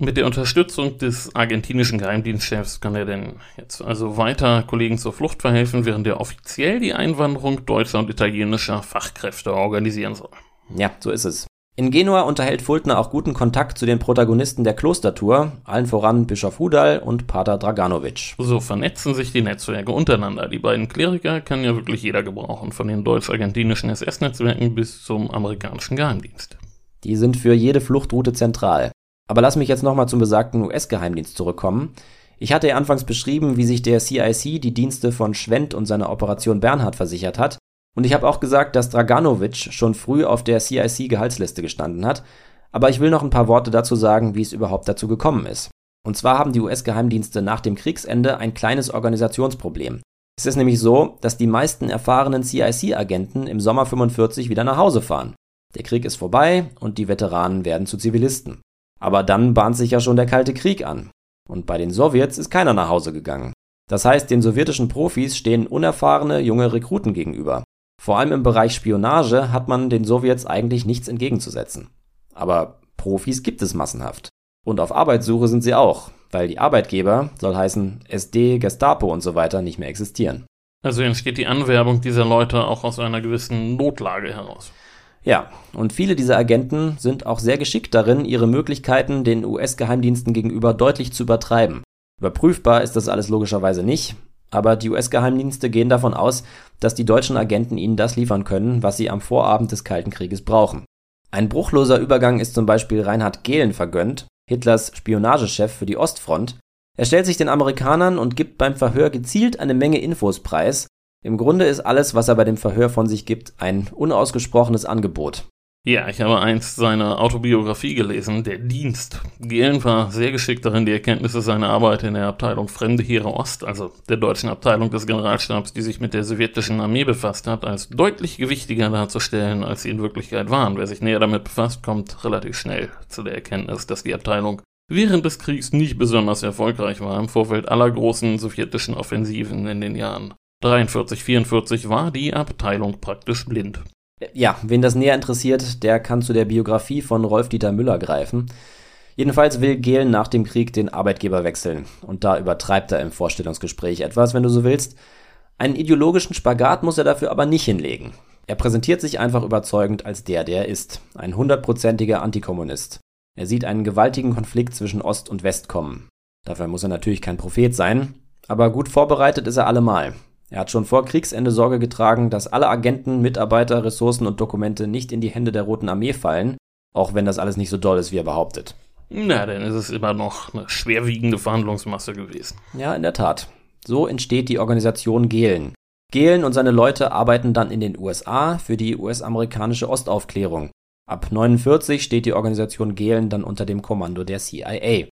Mit der Unterstützung des argentinischen Geheimdienstchefs kann er denn jetzt also weiter Kollegen zur Flucht verhelfen, während er offiziell die Einwanderung deutscher und italienischer Fachkräfte organisieren soll. Ja, so ist es. In Genua unterhält Fultner auch guten Kontakt zu den Protagonisten der Klostertour, allen voran Bischof Hudal und Pater Draganovic. So vernetzen sich die Netzwerke untereinander. Die beiden Kleriker kann ja wirklich jeder gebrauchen, von den deutsch-argentinischen SS-Netzwerken bis zum amerikanischen Geheimdienst. Die sind für jede Fluchtroute zentral. Aber lass mich jetzt nochmal zum besagten US-Geheimdienst zurückkommen. Ich hatte ja anfangs beschrieben, wie sich der CIC die Dienste von Schwendt und seiner Operation Bernhard versichert hat. Und ich habe auch gesagt, dass Draganovic schon früh auf der CIC-Gehaltsliste gestanden hat, aber ich will noch ein paar Worte dazu sagen, wie es überhaupt dazu gekommen ist. Und zwar haben die US-Geheimdienste nach dem Kriegsende ein kleines Organisationsproblem. Es ist nämlich so, dass die meisten erfahrenen CIC-Agenten im Sommer 45 wieder nach Hause fahren. Der Krieg ist vorbei und die Veteranen werden zu Zivilisten. Aber dann bahnt sich ja schon der Kalte Krieg an. Und bei den Sowjets ist keiner nach Hause gegangen. Das heißt, den sowjetischen Profis stehen unerfahrene junge Rekruten gegenüber. Vor allem im Bereich Spionage hat man den Sowjets eigentlich nichts entgegenzusetzen. Aber Profis gibt es massenhaft. Und auf Arbeitssuche sind sie auch, weil die Arbeitgeber, soll heißen SD, Gestapo und so weiter, nicht mehr existieren. Also entsteht die Anwerbung dieser Leute auch aus einer gewissen Notlage heraus. Ja, und viele dieser Agenten sind auch sehr geschickt darin, ihre Möglichkeiten den US-Geheimdiensten gegenüber deutlich zu übertreiben. Überprüfbar ist das alles logischerweise nicht, aber die US-Geheimdienste gehen davon aus, dass die deutschen Agenten ihnen das liefern können, was sie am Vorabend des Kalten Krieges brauchen. Ein bruchloser Übergang ist zum Beispiel Reinhard Gehlen vergönnt, Hitlers Spionagechef für die Ostfront. Er stellt sich den Amerikanern und gibt beim Verhör gezielt eine Menge Infos preis. Im Grunde ist alles, was er bei dem Verhör von sich gibt, ein unausgesprochenes Angebot. Ja, ich habe einst seine Autobiografie gelesen, Der Dienst. Gehlen war sehr geschickt darin, die Erkenntnisse seiner Arbeit in der Abteilung Fremde Heere Ost, also der deutschen Abteilung des Generalstabs, die sich mit der sowjetischen Armee befasst hat, als deutlich gewichtiger darzustellen, als sie in Wirklichkeit waren. Wer sich näher damit befasst, kommt relativ schnell zu der Erkenntnis, dass die Abteilung während des Kriegs nicht besonders erfolgreich war. Im Vorfeld aller großen sowjetischen Offensiven in den Jahren 43, 44 war die Abteilung praktisch blind. Ja, wen das näher interessiert, der kann zu der Biografie von Rolf-Dieter Müller greifen. Jedenfalls will Gehlen nach dem Krieg den Arbeitgeber wechseln. Und da übertreibt er im Vorstellungsgespräch etwas, wenn du so willst. Einen ideologischen Spagat muss er dafür aber nicht hinlegen. Er präsentiert sich einfach überzeugend als der, der er ist. Ein hundertprozentiger Antikommunist. Er sieht einen gewaltigen Konflikt zwischen Ost und West kommen. Dafür muss er natürlich kein Prophet sein, aber gut vorbereitet ist er allemal. Er hat schon vor Kriegsende Sorge getragen, dass alle Agenten, Mitarbeiter, Ressourcen und Dokumente nicht in die Hände der Roten Armee fallen, auch wenn das alles nicht so doll ist, wie er behauptet. Na, dann ist es immer noch eine schwerwiegende Verhandlungsmasse gewesen. Ja, in der Tat. So entsteht die Organisation Gehlen. Gehlen und seine Leute arbeiten dann in den USA für die US-amerikanische Ostaufklärung. Ab 49 steht die Organisation Gehlen dann unter dem Kommando der CIA.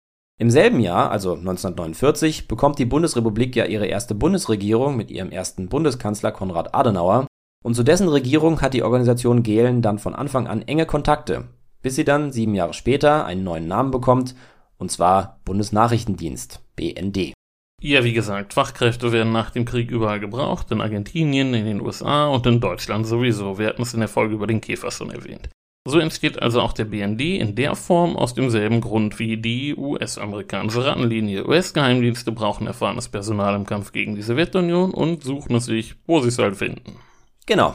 Im selben Jahr, also 1949, bekommt die Bundesrepublik ja ihre erste Bundesregierung mit ihrem ersten Bundeskanzler Konrad Adenauer, und zu dessen Regierung hat die Organisation Gehlen dann von Anfang an enge Kontakte, bis sie dann sieben Jahre später einen neuen Namen bekommt, und zwar Bundesnachrichtendienst (BND). Ja, wie gesagt, Fachkräfte werden nach dem Krieg überall gebraucht, in Argentinien, in den USA und in Deutschland sowieso. Wir hatten es in der Folge über den Käfer schon erwähnt. So entsteht also auch der BND in der Form aus demselben Grund wie die US-amerikanische Rattenlinie. US-Geheimdienste brauchen erfahrenes Personal im Kampf gegen die Sowjetunion und suchen es sich, wo sie es halt finden. Genau.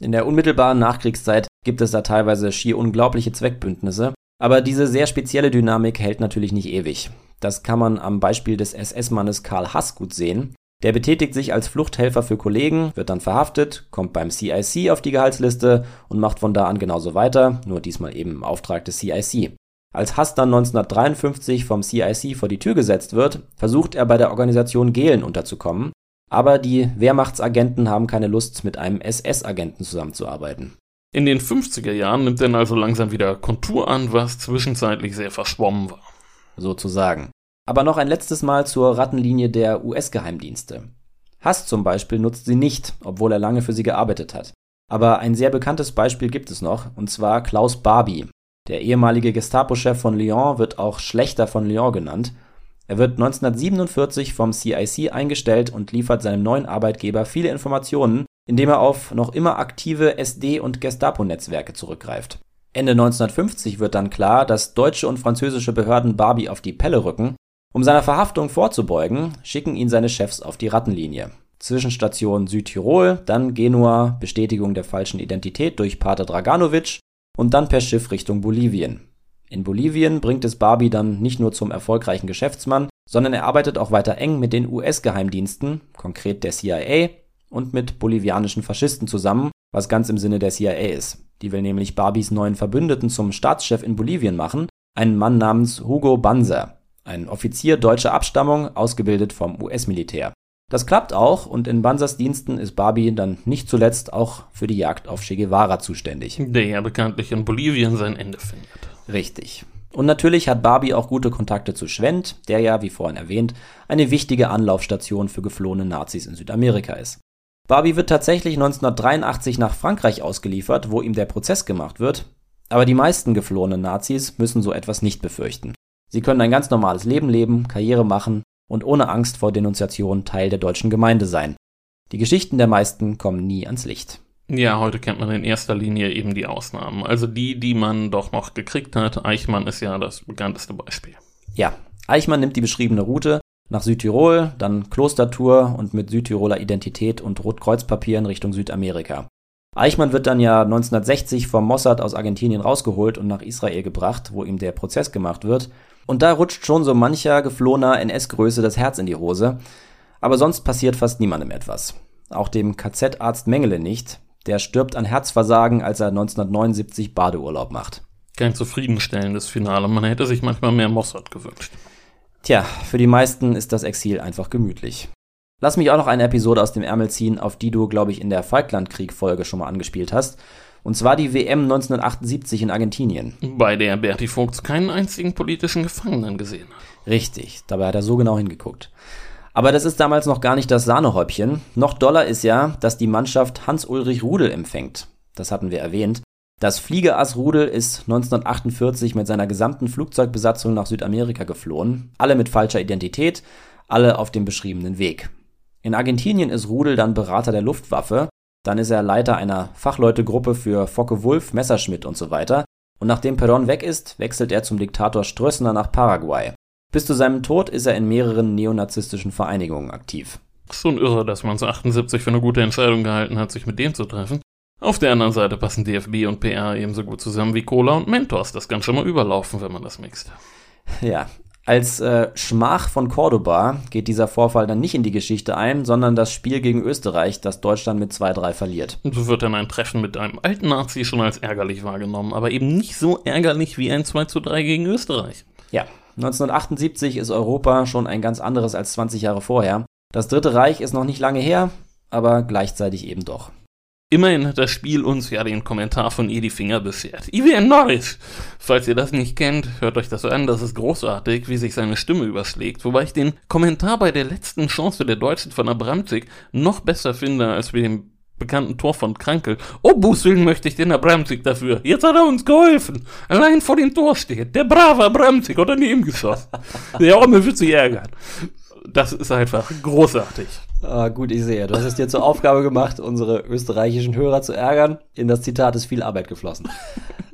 In der unmittelbaren Nachkriegszeit gibt es da teilweise schier unglaubliche Zweckbündnisse, aber diese sehr spezielle Dynamik hält natürlich nicht ewig. Das kann man am Beispiel des SS-Mannes Karl Hass gut sehen, der betätigt sich als Fluchthelfer für Kollegen, wird dann verhaftet, kommt beim CIC auf die Gehaltsliste und macht von da an genauso weiter, nur diesmal eben im Auftrag des CIC. Als Hass dann 1953 vom CIC vor die Tür gesetzt wird, versucht er bei der Organisation Gehlen unterzukommen, aber die Wehrmachtsagenten haben keine Lust, mit einem SS-Agenten zusammenzuarbeiten. In den 50er Jahren nimmt dann also langsam wieder Kontur an, was zwischenzeitlich sehr verschwommen war. Sozusagen. Aber noch ein letztes Mal zur Rattenlinie der US-Geheimdienste. Hass zum Beispiel nutzt sie nicht, obwohl er lange für sie gearbeitet hat. Aber ein sehr bekanntes Beispiel gibt es noch, und zwar Klaus Barbie. Der ehemalige Gestapo-Chef von Lyon wird auch Schlechter von Lyon genannt. Er wird 1947 vom CIC eingestellt und liefert seinem neuen Arbeitgeber viele Informationen, indem er auf noch immer aktive SD- und Gestapo-Netzwerke zurückgreift. Ende 1950 wird dann klar, dass deutsche und französische Behörden Barbie auf die Pelle rücken um seiner Verhaftung vorzubeugen, schicken ihn seine Chefs auf die Rattenlinie. Zwischenstation Südtirol, dann Genua, Bestätigung der falschen Identität durch Pater Draganovic und dann per Schiff Richtung Bolivien. In Bolivien bringt es Barbie dann nicht nur zum erfolgreichen Geschäftsmann, sondern er arbeitet auch weiter eng mit den US-Geheimdiensten, konkret der CIA, und mit bolivianischen Faschisten zusammen, was ganz im Sinne der CIA ist. Die will nämlich Barbies neuen Verbündeten zum Staatschef in Bolivien machen, einen Mann namens Hugo Banzer ein Offizier deutscher Abstammung, ausgebildet vom US-Militär. Das klappt auch und in Banzas Diensten ist Barbie dann nicht zuletzt auch für die Jagd auf Che Guevara zuständig. Der ja bekanntlich in Bolivien sein Ende findet. Richtig. Und natürlich hat Barbie auch gute Kontakte zu Schwendt, der ja, wie vorhin erwähnt, eine wichtige Anlaufstation für geflohene Nazis in Südamerika ist. Barbie wird tatsächlich 1983 nach Frankreich ausgeliefert, wo ihm der Prozess gemacht wird, aber die meisten geflohenen Nazis müssen so etwas nicht befürchten. Sie können ein ganz normales Leben leben, Karriere machen und ohne Angst vor Denunziation Teil der deutschen Gemeinde sein. Die Geschichten der meisten kommen nie ans Licht. Ja, heute kennt man in erster Linie eben die Ausnahmen. Also die, die man doch noch gekriegt hat. Eichmann ist ja das bekannteste Beispiel. Ja, Eichmann nimmt die beschriebene Route, nach Südtirol, dann Klostertour und mit Südtiroler Identität und Rotkreuzpapier in Richtung Südamerika. Eichmann wird dann ja 1960 vom Mossad aus Argentinien rausgeholt und nach Israel gebracht, wo ihm der Prozess gemacht wird. Und da rutscht schon so mancher geflohener NS-Größe das Herz in die Hose. Aber sonst passiert fast niemandem etwas. Auch dem KZ-Arzt Mengele nicht. Der stirbt an Herzversagen, als er 1979 Badeurlaub macht. Kein zufriedenstellendes Finale. Man hätte sich manchmal mehr Mossad gewünscht. Tja, für die meisten ist das Exil einfach gemütlich. Lass mich auch noch eine Episode aus dem Ärmel ziehen, auf die du, glaube ich, in der Falklandkrieg-Folge schon mal angespielt hast. Und zwar die WM 1978 in Argentinien. Bei der Berti Vogts keinen einzigen politischen Gefangenen gesehen hat. Richtig, dabei hat er so genau hingeguckt. Aber das ist damals noch gar nicht das Sahnehäubchen. Noch doller ist ja, dass die Mannschaft Hans-Ulrich Rudel empfängt. Das hatten wir erwähnt. Das Fliegerass Rudel ist 1948 mit seiner gesamten Flugzeugbesatzung nach Südamerika geflohen. Alle mit falscher Identität, alle auf dem beschriebenen Weg. In Argentinien ist Rudel dann Berater der Luftwaffe, dann ist er Leiter einer Fachleutegruppe für Focke-Wulf, Messerschmitt und so weiter. Und nachdem Perón weg ist, wechselt er zum Diktator Strössner nach Paraguay. Bis zu seinem Tod ist er in mehreren neonazistischen Vereinigungen aktiv. Schon irre, dass man so 78 für eine gute Entscheidung gehalten hat, sich mit dem zu treffen. Auf der anderen Seite passen DFB und PR ebenso gut zusammen wie Cola und Mentos. Das kann schon mal überlaufen, wenn man das mixt. Ja, als äh, Schmach von Cordoba geht dieser Vorfall dann nicht in die Geschichte ein, sondern das Spiel gegen Österreich, das Deutschland mit 2-3 verliert. Und so wird dann ein Treffen mit einem alten Nazi schon als ärgerlich wahrgenommen, aber eben nicht so ärgerlich wie ein 2-3 gegen Österreich. Ja, 1978 ist Europa schon ein ganz anderes als 20 Jahre vorher. Das Dritte Reich ist noch nicht lange her, aber gleichzeitig eben doch. Immerhin hat das Spiel uns ja den Kommentar von Edi Finger beschert. Ivan Norris! Falls ihr das nicht kennt, hört euch das an, das ist großartig, wie sich seine Stimme überschlägt. Wobei ich den Kommentar bei der letzten Chance der Deutschen von Abramczyk noch besser finde, als bei dem bekannten Tor von Krankel. Oh, Bußwillen möchte ich den Abramczyk dafür. Jetzt hat er uns geholfen. Allein vor dem Tor steht. Der brave Abramczyk hat daneben geschossen. Der Arme wird sich ärgern. Das ist einfach großartig. Ah, gut, ich sehe. Du hast es dir zur Aufgabe gemacht, unsere österreichischen Hörer zu ärgern. In das Zitat ist viel Arbeit geflossen.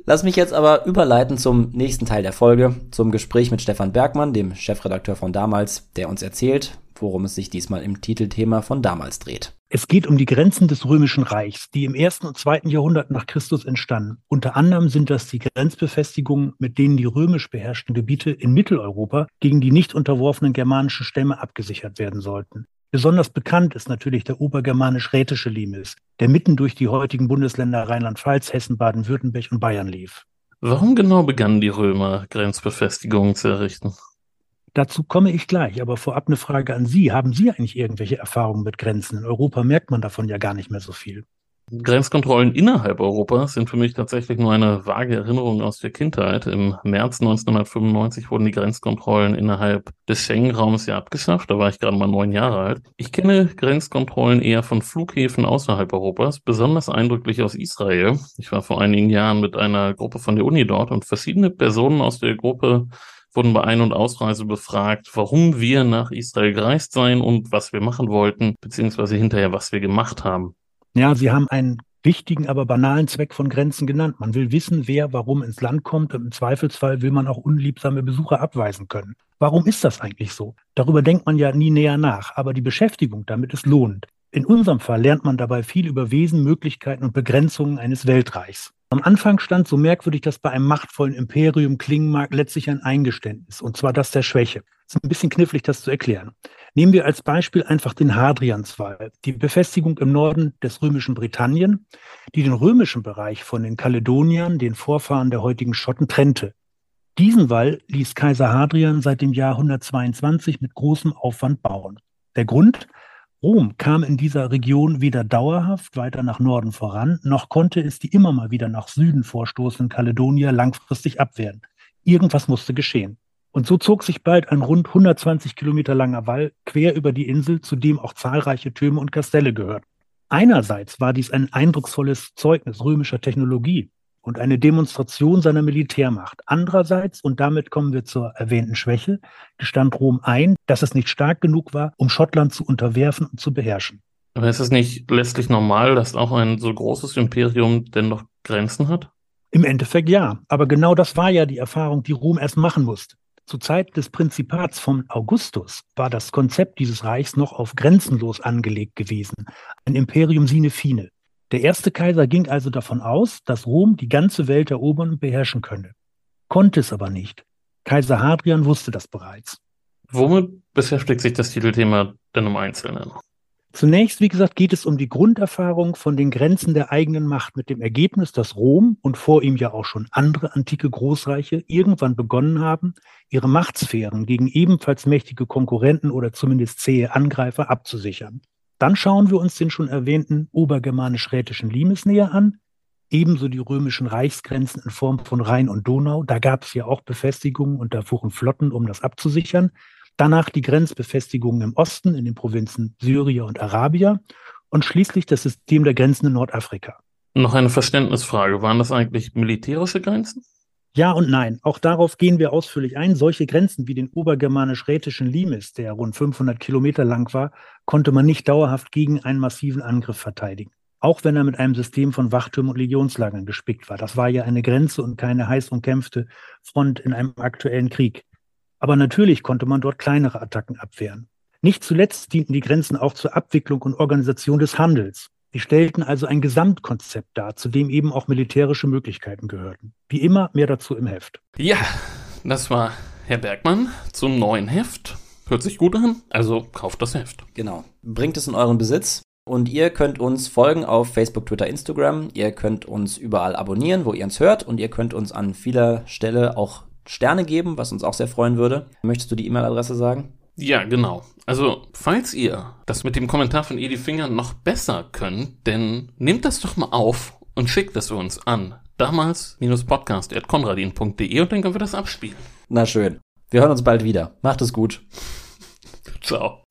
Lass mich jetzt aber überleiten zum nächsten Teil der Folge, zum Gespräch mit Stefan Bergmann, dem Chefredakteur von damals, der uns erzählt, worum es sich diesmal im Titelthema von damals dreht. Es geht um die Grenzen des Römischen Reichs, die im ersten und zweiten Jahrhundert nach Christus entstanden. Unter anderem sind das die Grenzbefestigungen, mit denen die römisch beherrschten Gebiete in Mitteleuropa gegen die nicht unterworfenen germanischen Stämme abgesichert werden sollten. Besonders bekannt ist natürlich der obergermanisch-rätische Limes, der mitten durch die heutigen Bundesländer Rheinland-Pfalz, Hessen, Baden-Württemberg und Bayern lief. Warum genau begannen die Römer, Grenzbefestigungen zu errichten? Dazu komme ich gleich, aber vorab eine Frage an Sie. Haben Sie eigentlich irgendwelche Erfahrungen mit Grenzen? In Europa merkt man davon ja gar nicht mehr so viel. Grenzkontrollen innerhalb Europas sind für mich tatsächlich nur eine vage Erinnerung aus der Kindheit. Im März 1995 wurden die Grenzkontrollen innerhalb des Schengen-Raums ja abgeschafft. Da war ich gerade mal neun Jahre alt. Ich kenne Grenzkontrollen eher von Flughäfen außerhalb Europas, besonders eindrücklich aus Israel. Ich war vor einigen Jahren mit einer Gruppe von der Uni dort und verschiedene Personen aus der Gruppe wurden bei Ein- und Ausreise befragt, warum wir nach Israel gereist seien und was wir machen wollten, beziehungsweise hinterher, was wir gemacht haben. Ja, Sie haben einen wichtigen, aber banalen Zweck von Grenzen genannt. Man will wissen, wer warum ins Land kommt und im Zweifelsfall will man auch unliebsame Besucher abweisen können. Warum ist das eigentlich so? Darüber denkt man ja nie näher nach, aber die Beschäftigung damit ist lohnend. In unserem Fall lernt man dabei viel über Wesen, Möglichkeiten und Begrenzungen eines Weltreichs. Am Anfang stand so merkwürdig, dass bei einem machtvollen Imperium klingen mag, letztlich ein Eingeständnis, und zwar das der Schwäche. Es ist ein bisschen knifflig, das zu erklären. Nehmen wir als Beispiel einfach den Hadrianswall, die Befestigung im Norden des römischen Britannien, die den römischen Bereich von den Kaledoniern, den Vorfahren der heutigen Schotten, trennte. Diesen Wall ließ Kaiser Hadrian seit dem Jahr 122 mit großem Aufwand bauen. Der Grund? Rom kam in dieser Region weder dauerhaft weiter nach Norden voran, noch konnte es die immer mal wieder nach Süden vorstoßenden Kaledonier langfristig abwehren. Irgendwas musste geschehen. Und so zog sich bald ein rund 120 Kilometer langer Wall quer über die Insel, zu dem auch zahlreiche Türme und Kastelle gehörten. Einerseits war dies ein eindrucksvolles Zeugnis römischer Technologie und eine Demonstration seiner Militärmacht. Andererseits, und damit kommen wir zur erwähnten Schwäche, gestand Rom ein, dass es nicht stark genug war, um Schottland zu unterwerfen und zu beherrschen. Aber ist es nicht letztlich normal, dass auch ein so großes Imperium dennoch Grenzen hat? Im Endeffekt ja. Aber genau das war ja die Erfahrung, die Rom erst machen musste. Zu Zeit des Prinzipats von Augustus war das Konzept dieses Reichs noch auf grenzenlos angelegt gewesen, ein Imperium sine fine. Der erste Kaiser ging also davon aus, dass Rom die ganze Welt erobern und beherrschen könne. Konnte es aber nicht. Kaiser Hadrian wusste das bereits. Womit beschäftigt sich das Titelthema denn im Einzelnen? Zunächst, wie gesagt, geht es um die Grunderfahrung von den Grenzen der eigenen Macht mit dem Ergebnis, dass Rom und vor ihm ja auch schon andere antike Großreiche irgendwann begonnen haben, ihre Machtsphären gegen ebenfalls mächtige Konkurrenten oder zumindest zähe Angreifer abzusichern. Dann schauen wir uns den schon erwähnten obergermanisch-rätischen Limes näher an, ebenso die römischen Reichsgrenzen in Form von Rhein und Donau. Da gab es ja auch Befestigungen und da fuhren Flotten, um das abzusichern. Danach die Grenzbefestigungen im Osten in den Provinzen Syria und Arabia und schließlich das System der Grenzen in Nordafrika. Noch eine Verständnisfrage. Waren das eigentlich militärische Grenzen? Ja und nein. Auch darauf gehen wir ausführlich ein. Solche Grenzen wie den obergermanisch-rätischen Limes, der rund 500 Kilometer lang war, konnte man nicht dauerhaft gegen einen massiven Angriff verteidigen. Auch wenn er mit einem System von Wachtürmen und Legionslagern gespickt war. Das war ja eine Grenze und keine heiß umkämpfte Front in einem aktuellen Krieg. Aber natürlich konnte man dort kleinere Attacken abwehren. Nicht zuletzt dienten die Grenzen auch zur Abwicklung und Organisation des Handels. Sie stellten also ein Gesamtkonzept dar, zu dem eben auch militärische Möglichkeiten gehörten. Wie immer mehr dazu im Heft. Ja, das war Herr Bergmann zum neuen Heft. Hört sich gut an, also kauft das Heft. Genau. Bringt es in euren Besitz. Und ihr könnt uns folgen auf Facebook, Twitter, Instagram. Ihr könnt uns überall abonnieren, wo ihr uns hört. Und ihr könnt uns an vieler Stelle auch Sterne geben, was uns auch sehr freuen würde. Möchtest du die E-Mail-Adresse sagen? Ja, genau. Also, falls ihr das mit dem Kommentar von Edi Finger noch besser könnt, dann nehmt das doch mal auf und schickt es uns an damals-podcast.konradin.de und dann können wir das abspielen. Na schön. Wir hören uns bald wieder. Macht es gut. Ciao.